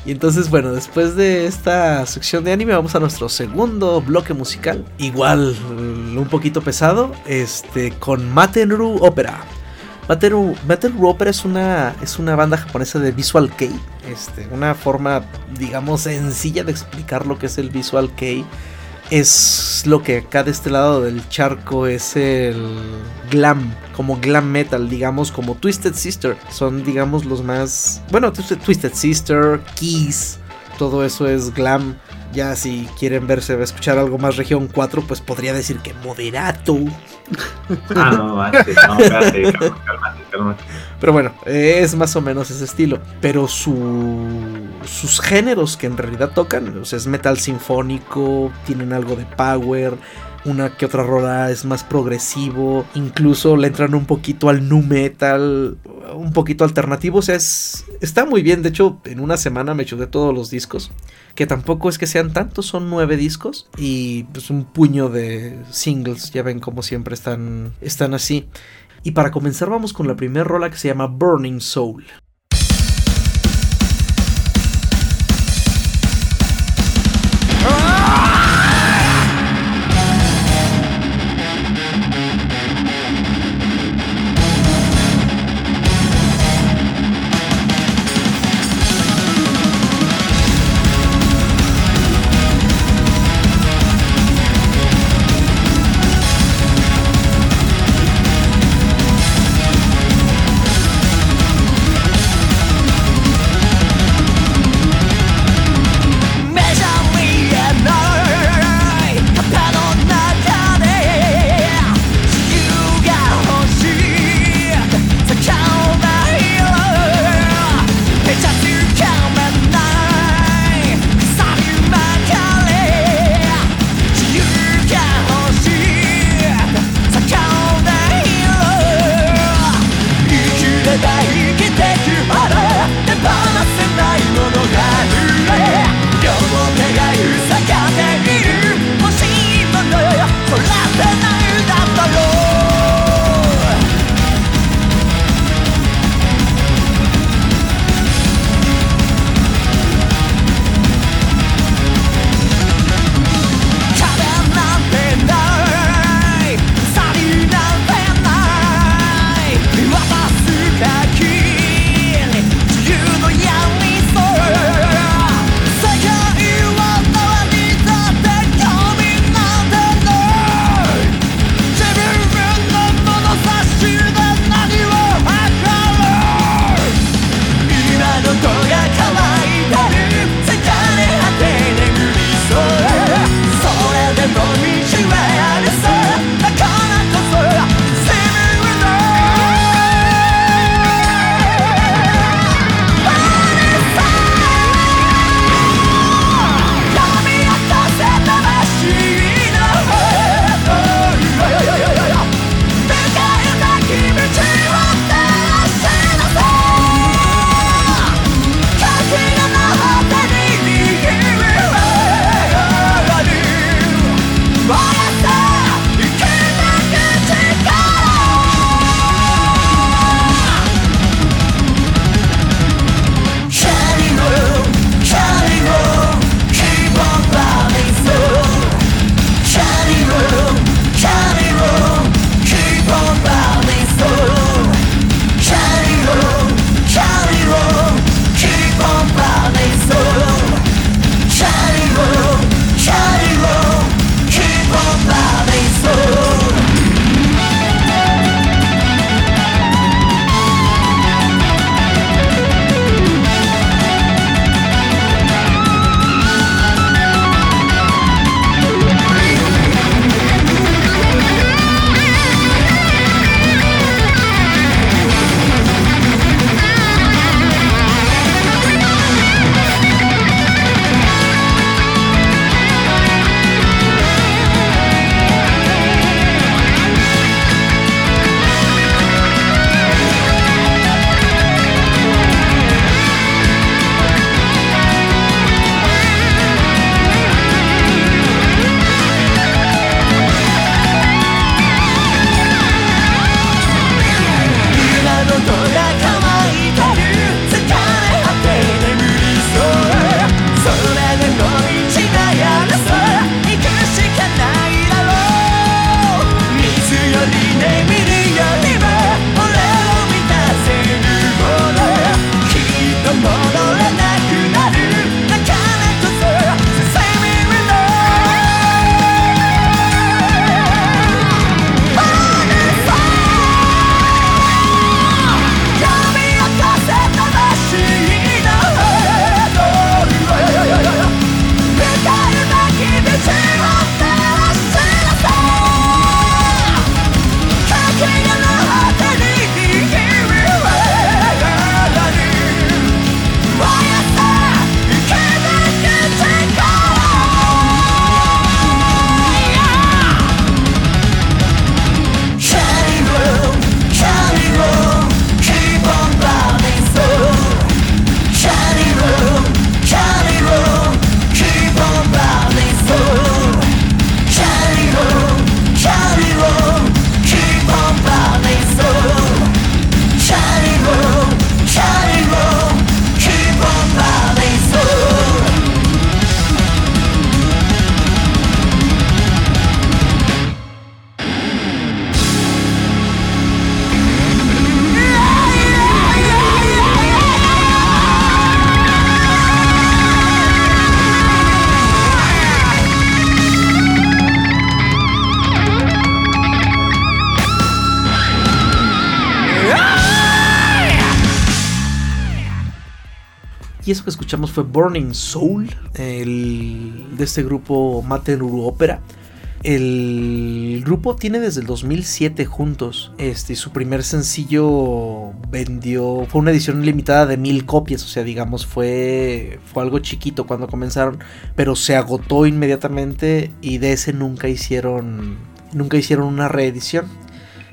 Y entonces, bueno, después de esta sección de anime, vamos a nuestro segundo bloque musical. Igual, un poquito pesado, este, con Matenru Opera. Matenru, Matenru Opera es una, es una banda japonesa de Visual Kei. Este, una forma, digamos, sencilla de explicar lo que es el Visual Kei. Es lo que acá de este lado del charco es el glam, como glam metal, digamos, como Twisted Sister. Son, digamos, los más. Bueno, Twisted Sister, Kiss, todo eso es glam. Ya si quieren verse, escuchar algo más región 4, pues podría decir que moderato. Ah, no, manches, no, cálmate, cálmate, cálmate. Pero bueno, es más o menos ese estilo. Pero su, sus géneros que en realidad tocan, o sea, es metal sinfónico, tienen algo de power, una que otra rola es más progresivo, incluso le entran un poquito al nu metal, un poquito alternativo, o sea, es, está muy bien. De hecho, en una semana me chuté todos los discos, que tampoco es que sean tantos, son nueve discos y pues un puño de singles, ya ven como siempre están, están así. Y para comenzar vamos con la primera rola que se llama Burning Soul.「Y eso que escuchamos fue Burning Soul, el, de este grupo Matenuru Opera. El grupo tiene desde el 2007 juntos. Este, su primer sencillo vendió, fue una edición limitada de mil copias, o sea, digamos, fue, fue algo chiquito cuando comenzaron, pero se agotó inmediatamente y de ese nunca hicieron, nunca hicieron una reedición.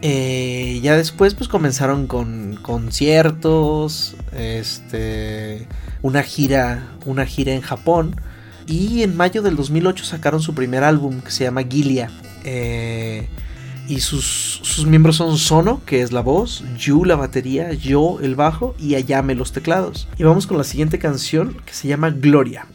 Eh, ya después pues comenzaron con conciertos, este, una gira, una gira en Japón y en mayo del 2008 sacaron su primer álbum que se llama Gilia. Eh, y sus, sus, miembros son Sono, que es la voz, Yu la batería, Yo el bajo y Ayame los teclados. Y vamos con la siguiente canción que se llama Gloria.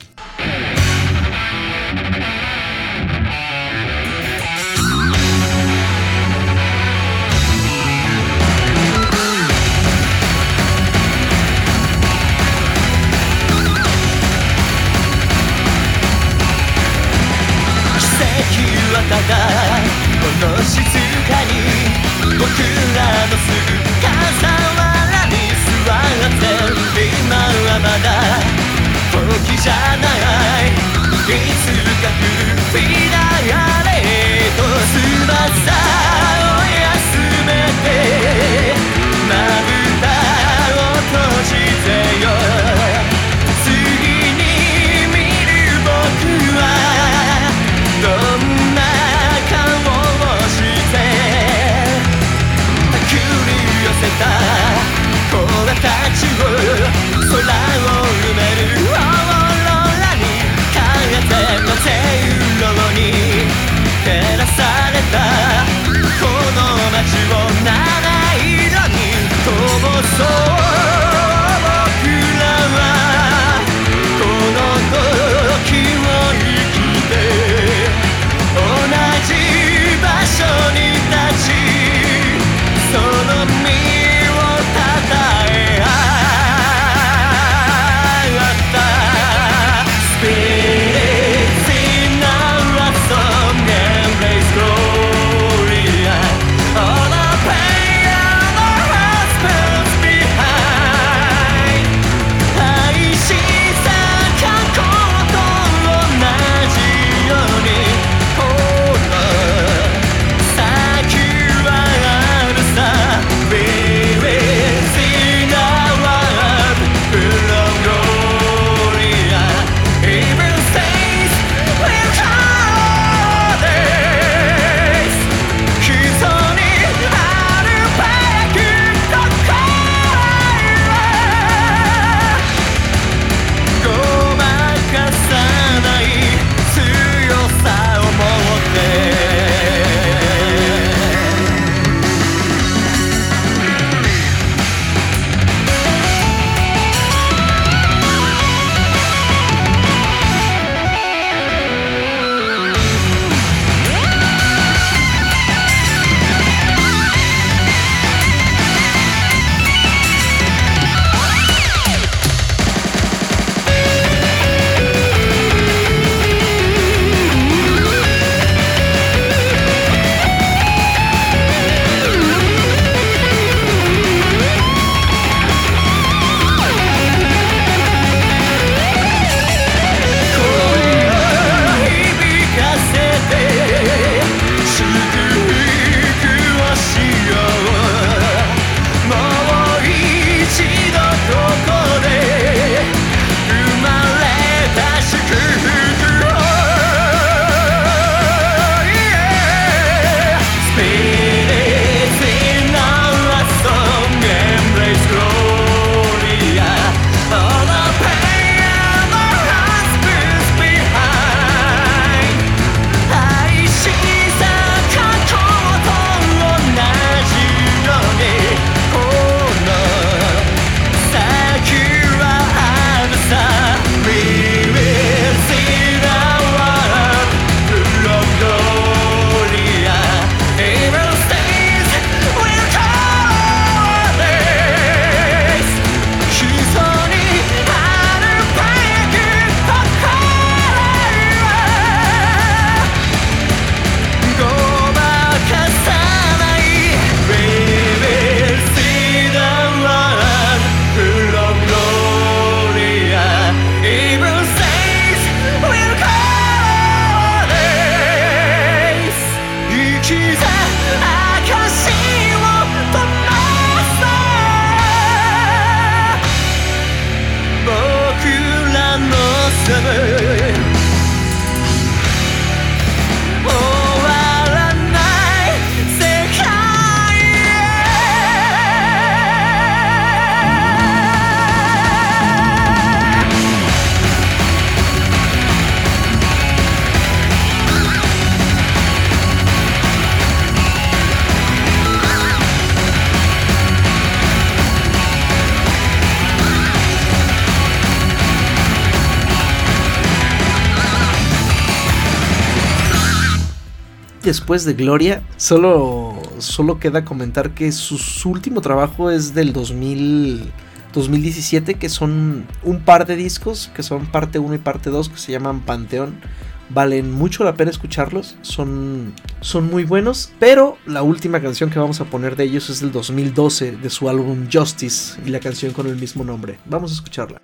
después de Gloria, solo, solo queda comentar que su, último trabajo es del 2017, que son un par de discos, que son parte 1 y parte 2, que se llaman Panteón. Valen mucho la pena escucharlos, son, son muy buenos, pero la última canción que vamos a poner de ellos es del 2012, de su álbum Justice, y la canción con el mismo nombre. Vamos a escucharla.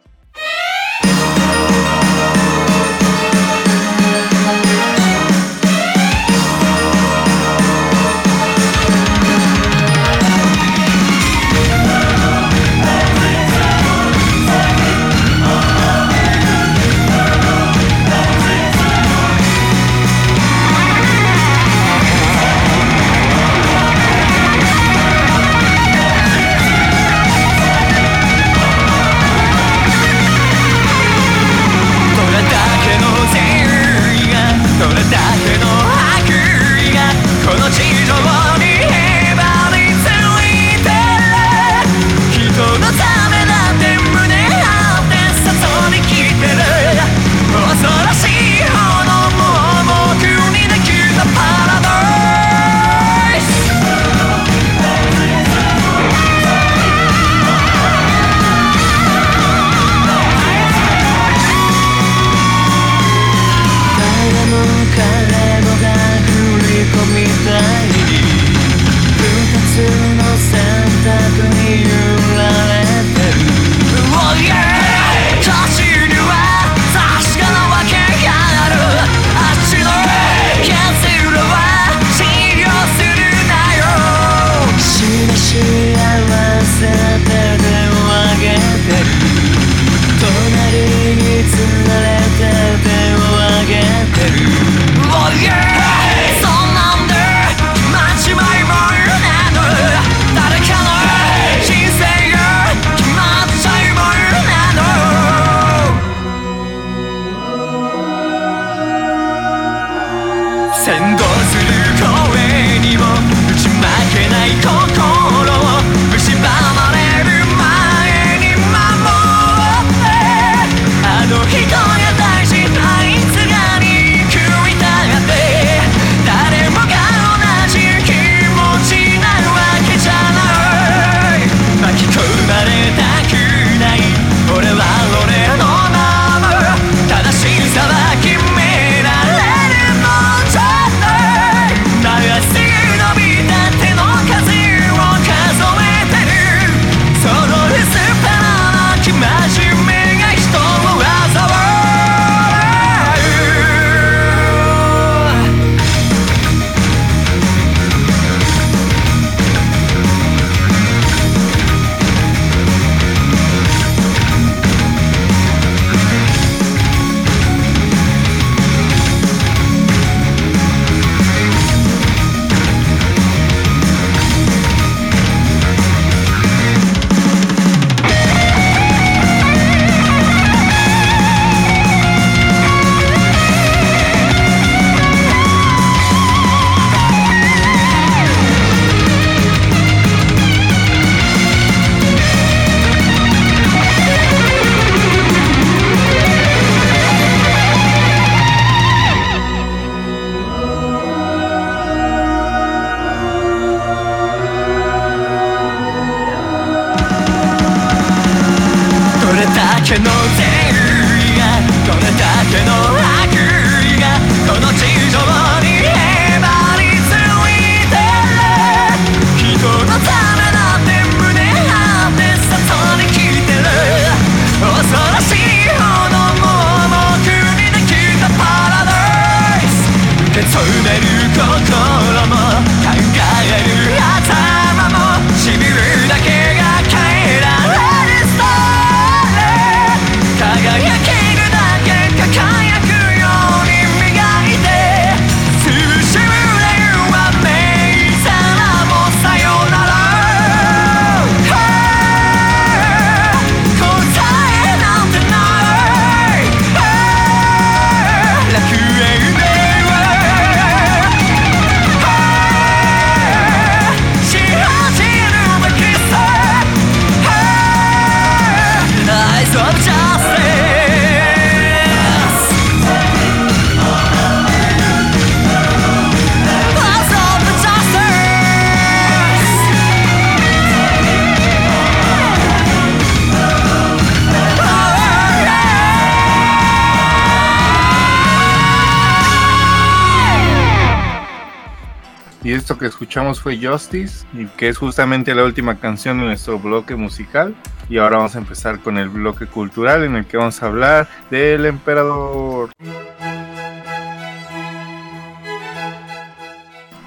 Y esto que escuchamos fue Justice, y que es justamente la última canción de nuestro bloque musical. Y ahora vamos a empezar con el bloque cultural en el que vamos a hablar del emperador.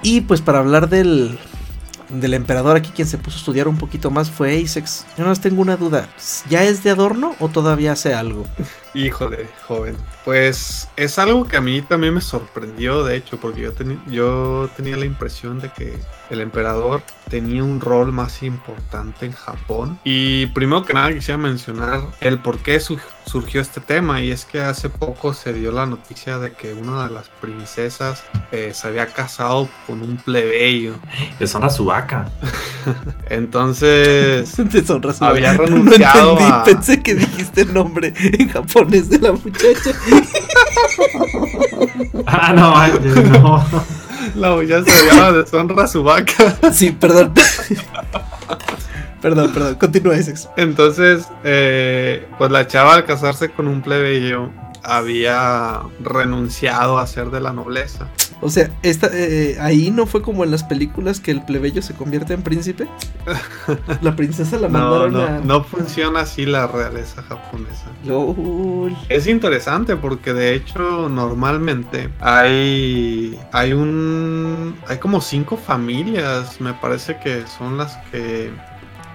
Y pues para hablar del, del emperador aquí quien se puso a estudiar un poquito más fue Asex. Yo no tengo una duda. ¿Ya es de adorno o todavía hace algo? Híjole, joven. Pues es algo que a mí también me sorprendió, de hecho, porque yo, yo tenía la impresión de que el emperador tenía un rol más importante en Japón. Y primero que nada quisiera mencionar el por qué su- surgió este tema. Y es que hace poco se dio la noticia de que una de las princesas eh, se había casado con un plebeyo. Deshonra su vaca. Entonces... Deshonra su Había renunciado No entendí, a- pensé que dijiste el nombre en japonés de la muchacha. Ah, no, manches, no. La ya se llama deshonra su vaca. Sí, perdón. perdón, perdón. Continúa, Asex. Entonces, eh, pues la chava al casarse con un plebeyo había renunciado a ser de la nobleza. O sea, esta, eh, ahí no fue como en las películas que el plebeyo se convierte en príncipe. La princesa la No, mandaron no, a. no funciona así la realeza japonesa. LOL. Es interesante porque de hecho normalmente hay hay un hay como cinco familias, me parece que son las que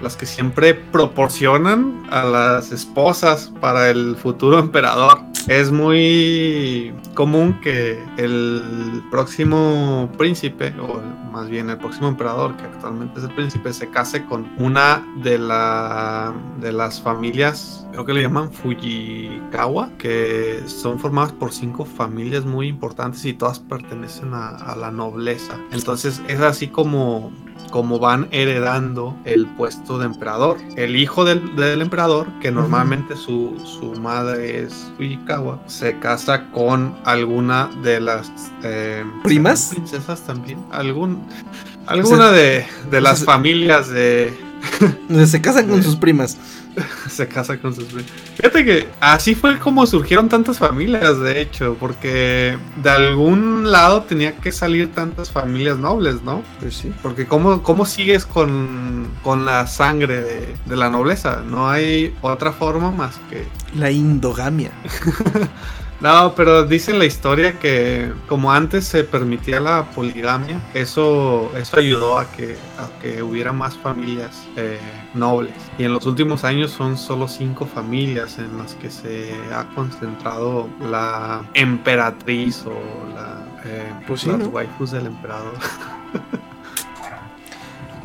las que siempre proporcionan a las esposas para el futuro emperador. Es muy común que el próximo príncipe, o más bien el próximo emperador, que actualmente es el príncipe, se case con una de, la, de las familias, creo que le llaman Fujikawa, que son formadas por cinco familias muy importantes y todas pertenecen a, a la nobleza. Entonces es así como como van heredando el puesto de emperador. El hijo del, del emperador, que normalmente su, su madre es Fujikawa, se casa con alguna de las eh, ¿Primas? ¿serán princesas también. Algún, alguna de, de las familias de, Se casan con sus primas. se casa con sus. Fíjate que así fue como surgieron tantas familias, de hecho, porque de algún lado tenía que salir tantas familias nobles, ¿no? Pues sí. Porque ¿cómo, cómo sigues con, con la sangre de, de la nobleza? No hay otra forma más que... La indogamia. No, pero dice en la historia que como antes se permitía la poligamia, eso, eso ayudó a que, a que hubiera más familias eh, nobles. Y en los últimos años son solo cinco familias en las que se ha concentrado la emperatriz o la, eh, Pues sí, las ¿no? waifus del emperador.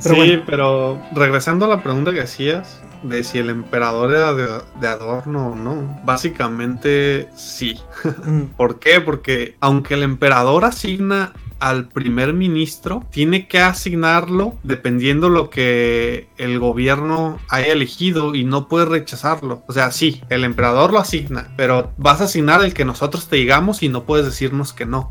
Pero sí, bueno. pero regresando a la pregunta que hacías de si el emperador era de, de adorno o no, básicamente sí. Mm. ¿Por qué? Porque aunque el emperador asigna al primer ministro, tiene que asignarlo dependiendo lo que el gobierno haya elegido y no puede rechazarlo. O sea, sí, el emperador lo asigna, pero vas a asignar el que nosotros te digamos y no puedes decirnos que no.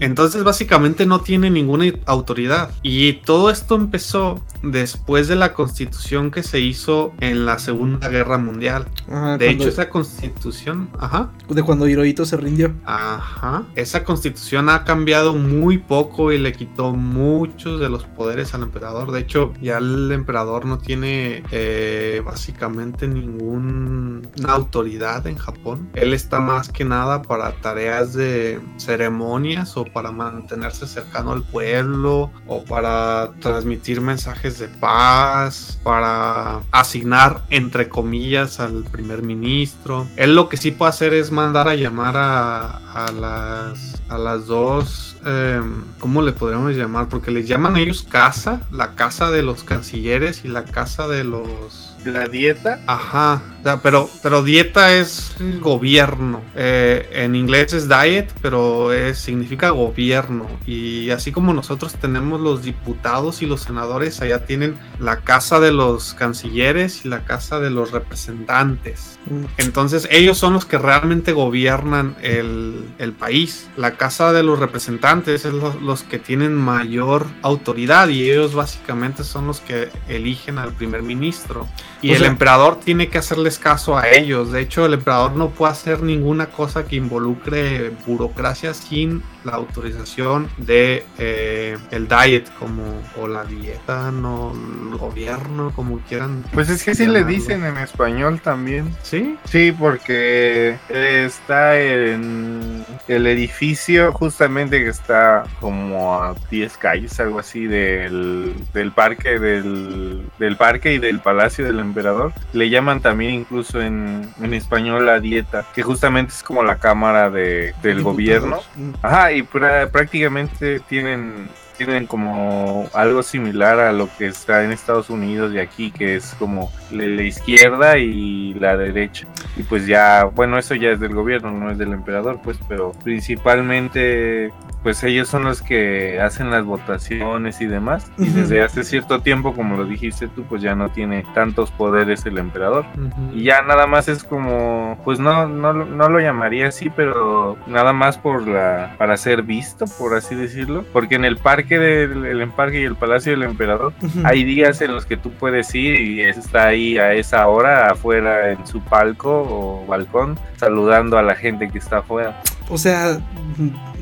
Entonces básicamente no tiene ninguna autoridad. Y todo esto empezó después de la constitución que se hizo en la Segunda Guerra Mundial. Ajá, De cuando- hecho, esa constitución, ajá, de cuando Hirohito se rindió. Ajá. Esa constitución ha cambiado muy poco y le quitó muchos de los poderes al emperador. De hecho, ya el emperador no tiene eh, básicamente ninguna autoridad en Japón. Él está más que nada para tareas de ceremonias o para mantenerse cercano al pueblo o para transmitir mensajes de paz, para asignar entre comillas al primer ministro. Él lo que sí puede hacer es mandar a llamar a, a las a las dos eh, ¿cómo le podríamos llamar? Porque les llaman ellos casa, la casa de los cancilleres y la casa de los La dieta. Ajá, pero, pero dieta es gobierno. Eh, en inglés es diet, pero es, significa gobierno. Y así como nosotros tenemos los diputados y los senadores, allá tienen la casa de los cancilleres y la casa de los representantes. Mm. Entonces ellos son los que realmente gobiernan el, el país. La Casa de los Representantes es los, los que tienen mayor autoridad y ellos básicamente son los que eligen al primer ministro. Y O el sea- emperador tiene que hacerles caso a ellos. De hecho, el emperador no puede hacer ninguna cosa que involucre burocracia sin la autorización de eh, el diet como o la dieta, no el gobierno, como quieran. Pues es que sí le dicen en español también. Sí, Sí, porque está en el edificio justamente que está como a 10 calles, algo así, del, del parque del, del parque y del palacio del emperador. Le llaman también incluso en, en español la dieta, que justamente es como la cámara de, del gobierno. Mm. Ajá, y prácticamente tienen tienen como algo similar a lo que está en Estados Unidos y aquí, que es como la, izquierda y la derecha. Y pues ya, bueno, eso ya es del gobierno, no es del emperador, pues, pero principalmente, pues ellos son los que hacen las votaciones y demás. Y Ujú. desde hace cierto tiempo, como lo dijiste tú, pues ya no tiene tantos poderes el emperador. Ujú. Y ya nada más es como, pues no, no, no lo llamaría así, pero nada más por la, para ser visto, por así decirlo. Porque en el parque del el parque y el palacio del emperador Ujú. hay días en los que tú puedes ir y está ahí a esa hora afuera en su palco o balcón saludando a la gente que está afuera. O sea,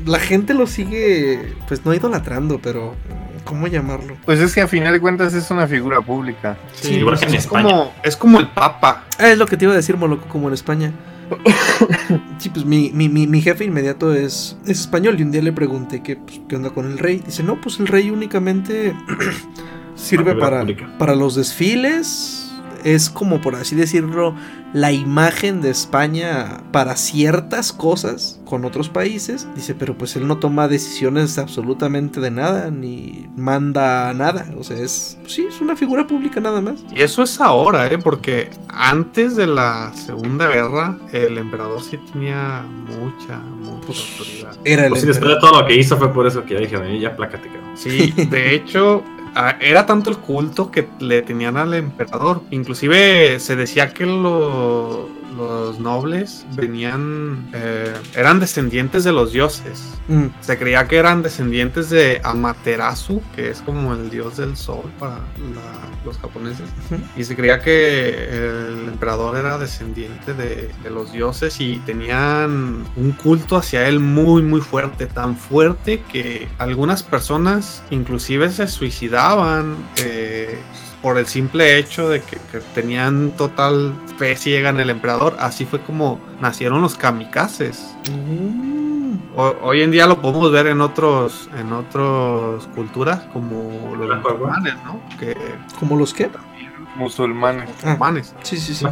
la gente lo sigue, pues no idolatrando, pero ¿cómo llamarlo? Pues es que a final de cuentas es una figura pública. Sí, igual que en es España. como, es como el Papa. Es lo que te iba a decir, Moloco, como en España. Sí, pues mi, mi, mi, mi jefe inmediato es, es español y un día le pregunté que, pues, qué onda con el rey. Dice, no, pues el rey únicamente sirve para, para los desfiles. Es como, por así decirlo, la imagen de España para ciertas cosas con otros países. Dice, pero pues él no toma decisiones absolutamente de nada, ni manda nada. O sea, es, pues, sí, es una figura pública nada más. Y eso es ahora, ¿eh? Porque antes de la Segunda Guerra, el emperador sí tenía mucha, mucha Pues, autoridad. Era el Pues sí, después de todo lo que hizo fue por eso que ya dije, "Oye, ya plácate. Sí, de hecho, era tanto el culto que le tenían al emperador. Inclusive se decía que lo- los nobles venían, eh, eran descendientes de los dioses. Mm, Se creía que eran descendientes de Amaterasu, que es como el dios del sol para la- los japoneses. Y se creía que el emperador era descendiente de, de los dioses y tenían un culto hacia él muy muy fuerte, tan fuerte que algunas personas inclusive se suicidaban eh, por el simple hecho de que, que tenían total fe ciega en el emperador. Así fue como nacieron los kamikazes. Mm. Ho- hoy en día lo podemos ver en otros en otras culturas como los musulmanes, ¿no? Que ¿Como los qué? Musulmanes. Musulmanes. sí, sí, sí.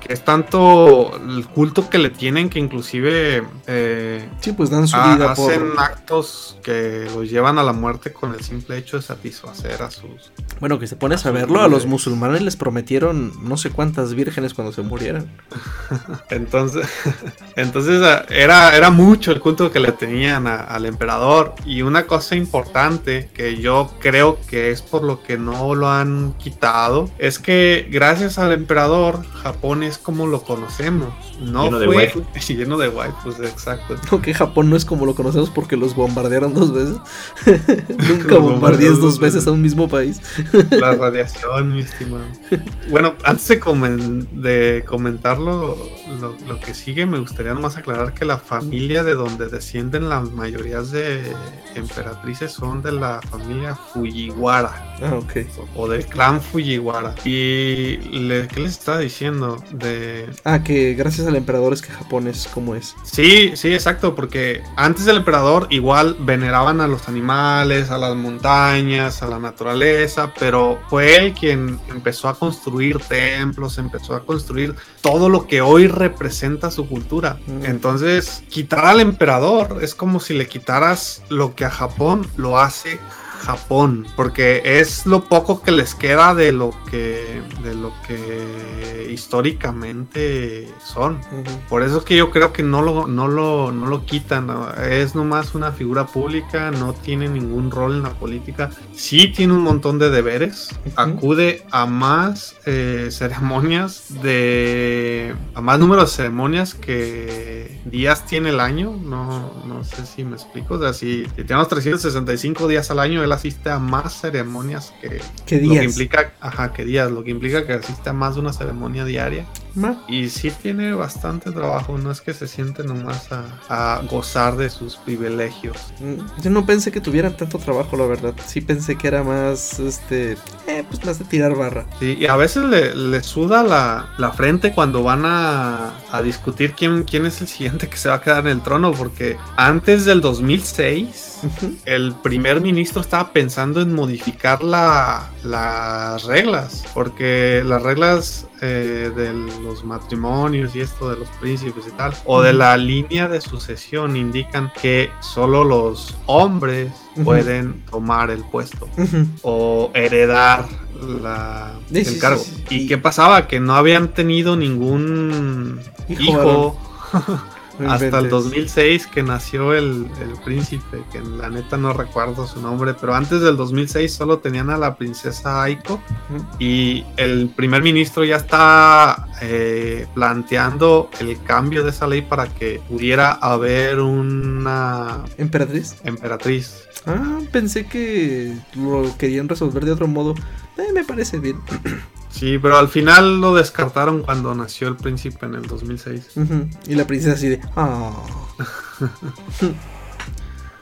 que es tanto el culto que le tienen que inclusive eh, Sí, pues dan su ha- vida hacen por... actos que los llevan a la muerte con el simple hecho de satisfacer a sus Bueno, que se pone a saberlo, a los musulmanes les prometieron no sé cuántas vírgenes cuando se murieran. entonces entonces ah, era era mucho el culto que le tenían a- al emperador y una cosa importante que yo creo que es por lo que no lo han quitado es que gracias al emperador Japón es como lo conocemos no Lleno de fue waifus. lleno de waifus exacto No, que Japón no es como lo conocemos porque los bombardearon dos veces. Nunca bombardees dos veces a un mismo país. La radiación, mi estimado. Bueno, antes de, comen- de comentar lo, lo- lo que sigue, me gustaría nomás aclarar que la familia de donde descienden las mayorías de emperatrices son de la familia Fujiwara Ah, ok. o del clan Fujiwara. Y le- ¿qué les estaba diciendo? De Ah, que gracias al emperador es que Japón es como es. Sí, sí, exacto, porque antes del emperador igual veneraban a los animales, a las montañas, a la naturaleza, pero fue él quien empezó a construir templos, empezó a construir todo lo que hoy representa su cultura. Mm. Entonces, quitar al emperador es como si le quitaras lo que a Japón lo hace Japón, porque es lo poco que les queda de lo que de lo que históricamente son. Ujú. Por eso es que yo creo que no lo, no lo, no lo quitan. ¿no? Es nomás una figura pública, no tiene ningún rol en la política. Sí tiene un montón de deberes. Acude a más eh, ceremonias de. a más número de ceremonias que días tiene el año. No, no sé si me explico. O sea, si, si tenemos 365 días al año, él él asiste a más ceremonias que, ¿Qué lo que días? implica, ajá, que días, lo que implica que asiste a más de una ceremonia diaria. Y sí tiene bastante trabajo, no es que se siente nomás a, a gozar de sus privilegios. mm, Yo no pensé que tuvieran tanto trabajo, la verdad. Sí pensé que era más, este, eh, pues más de tirar barra. Sí, y a veces le, le suda la, la frente cuando van a, a discutir quién, quién es el siguiente que se va a quedar en el trono, porque antes del 2006 Ujú. el primer ministro estaba pensando en modificar la- las reglas, porque las reglas eh, de los matrimonios y esto de los príncipes y tal, o de la línea de sucesión indican que solo los hombres pueden tomar el puesto o heredar la, Sí, el sí, cargo. sí, ¿Y y- qué pasaba? Que no habían tenido ningún Hijo hijo, No hasta el inventes. 2006 que nació el, el príncipe, que la neta no recuerdo su nombre, pero antes del 2006 solo tenían a la princesa Aiko y el primer ministro ya está eh, planteando el cambio de esa ley para que pudiera haber una ¿Emperatriz? emperatriz. Ah, pensé que lo querían resolver de otro modo. Eh, me parece bien. Sí, pero al final lo descartaron cuando nació el príncipe en el 2006. Ujú. Y la princesa así de... "Ah".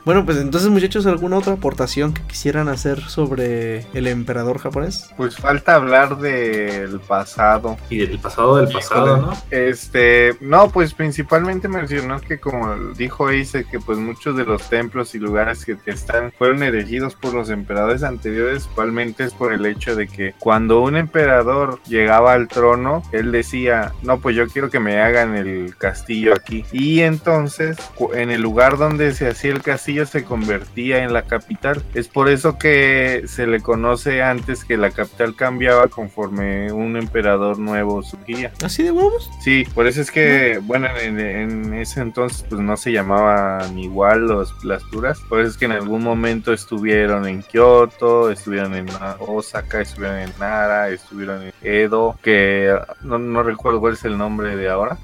bueno, pues entonces muchachos, ¿alguna otra aportación que quisieran hacer sobre el emperador japonés? Pues falta hablar del pasado. Y del pasado del pasado, ¿no? Este, no, pues principalmente mencionó que como dijo Ace, que pues muchos de los templos y lugares que, están fueron erigidos por los emperadores anteriores, principalmente es por el hecho de que cuando un emperador llegaba al trono, él decía, no, pues yo quiero que me hagan el castillo aquí. Y entonces, en el lugar donde se hacía el castillo se convertía en la capital. Es por eso que se le conoce antes que la capital cambiaba conforme un emperador nuevo surgía. ¿Así de huevos? Sí, por eso es que, bueno, en, en ese entonces pues no se llamaban igual los, las turas, por eso es que en algún momento estuvieron en Kioto, estuvieron en ah, Osaka, estuvieron en Nara, estuvieron en Edo, que ah, no, no recuerdo cuál es el nombre de ahora,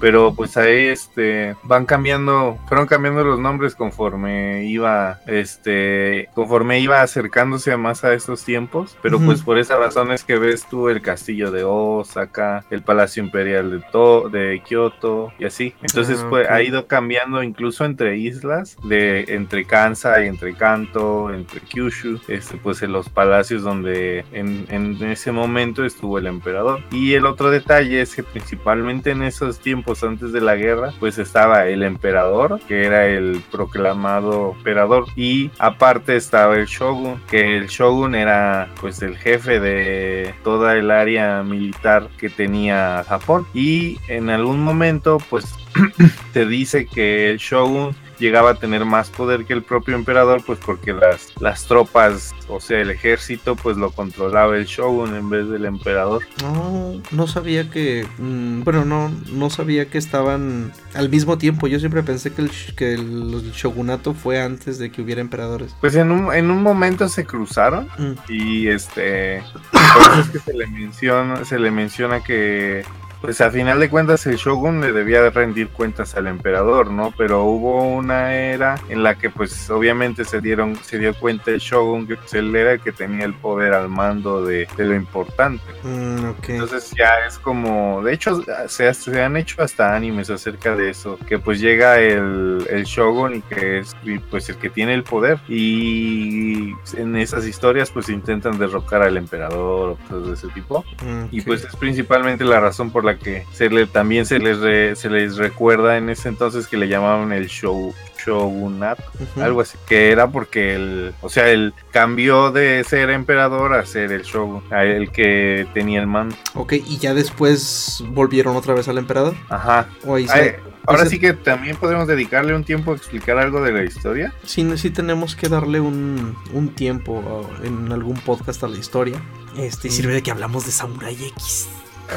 Pero pues ahí este van cambiando, fueron cambiando los nombres conforme iba, este, conforme iba acercándose más a estos tiempos, pero pues por esa razón es que ves tú el castillo de Osaka, el Palacio Imperial de To de Kioto y así. Entonces Ah, pues ha ido cambiando incluso entre islas, de entre Kansai, entre Kanto, entre Kyushu, este pues en los palacios donde en, en ese momento estuvo el emperador. Y el otro detalle es que principalmente en esos tiempos antes de la guerra, pues estaba el emperador, que era el proclamado emperador, y aparte estaba el shogun, que el shogun era pues el jefe de toda el área militar que tenía Japón. Y en algún momento, pues se dice que el shogun llegaba a tener más poder que el propio emperador, pues porque las, las tropas, o sea, el ejército, pues lo controlaba el shogun en vez del emperador. No, no sabía que... mm, bueno, no, no sabía que estaban al mismo tiempo. Yo siempre pensé que el, que el, el shogunato fue antes de que hubiera emperadores. Pues en un, en un momento se cruzaron Mm. y este por eso es que se le menciona se le menciona que pues a final de cuentas el shogun le debía de rendir cuentas al emperador no pero hubo una era en la que pues obviamente se dieron se dio cuenta el shogun que pues, él era el que tenía el poder al mando de, de lo importante Mm, ok. entonces ya es como, de hecho se, se han hecho hasta animes acerca de eso, que pues llega el, el shogun y que es y, pues el que tiene el poder y en esas historias pues intentan derrocar al emperador o cosas de ese tipo Mm, y ok. pues es principalmente la razón por la que se le, también se les, re- se les recuerda en ese entonces que le llamaban el show, shogunat Ujú. algo así, que era porque el, o sea, él cambió de ser emperador a ser el shogun, a el que tenía el mando. Ok, y ya después volvieron otra vez al emperador. Ajá. O ahí se- Ay, ahora sí que también podemos dedicarle un tiempo a explicar algo de la historia. Sí, sí tenemos que darle un, un tiempo uh, en algún podcast a la historia. Este, y sirve de que hablamos de Samurai X.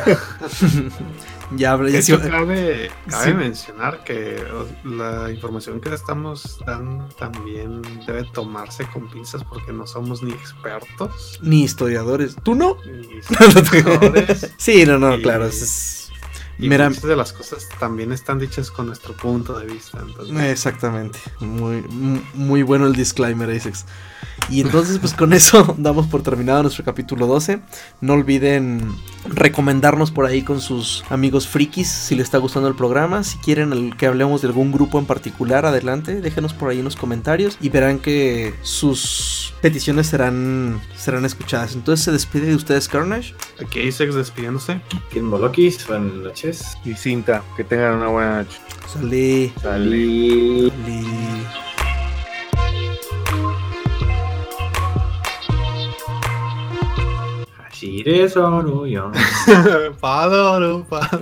ya hablé, De ya hecho, sí- cabe, cabe Sí. mencionar que la información que estamos dando también debe tomarse con pinzas porque no somos ni expertos ni historiadores. ¿Tú no? ni historiadores. Sí, no, no, Y- claro. es- es- Y Mira- muchas de las cosas también están dichas con nuestro punto de vista. entonces- Exactamente. Muy, mu- muy bueno el disclaimer, Asex. Y entonces, pues con eso damos por terminado nuestro capítulo 12. No olviden recomendarnos por ahí con sus amigos frikis si les está gustando el programa. Si quieren el- que hablemos de algún grupo en particular, adelante, déjenos por ahí en los comentarios y verán que sus peticiones serán, serán escuchadas. Entonces se despide de ustedes, Carnage. Aquí Isex despidiéndose. Kilmolokis, buenas noches. Y cinta, que tengan una buena noche. Salí. Salí. Salí. 시대선우요. 바다로 바다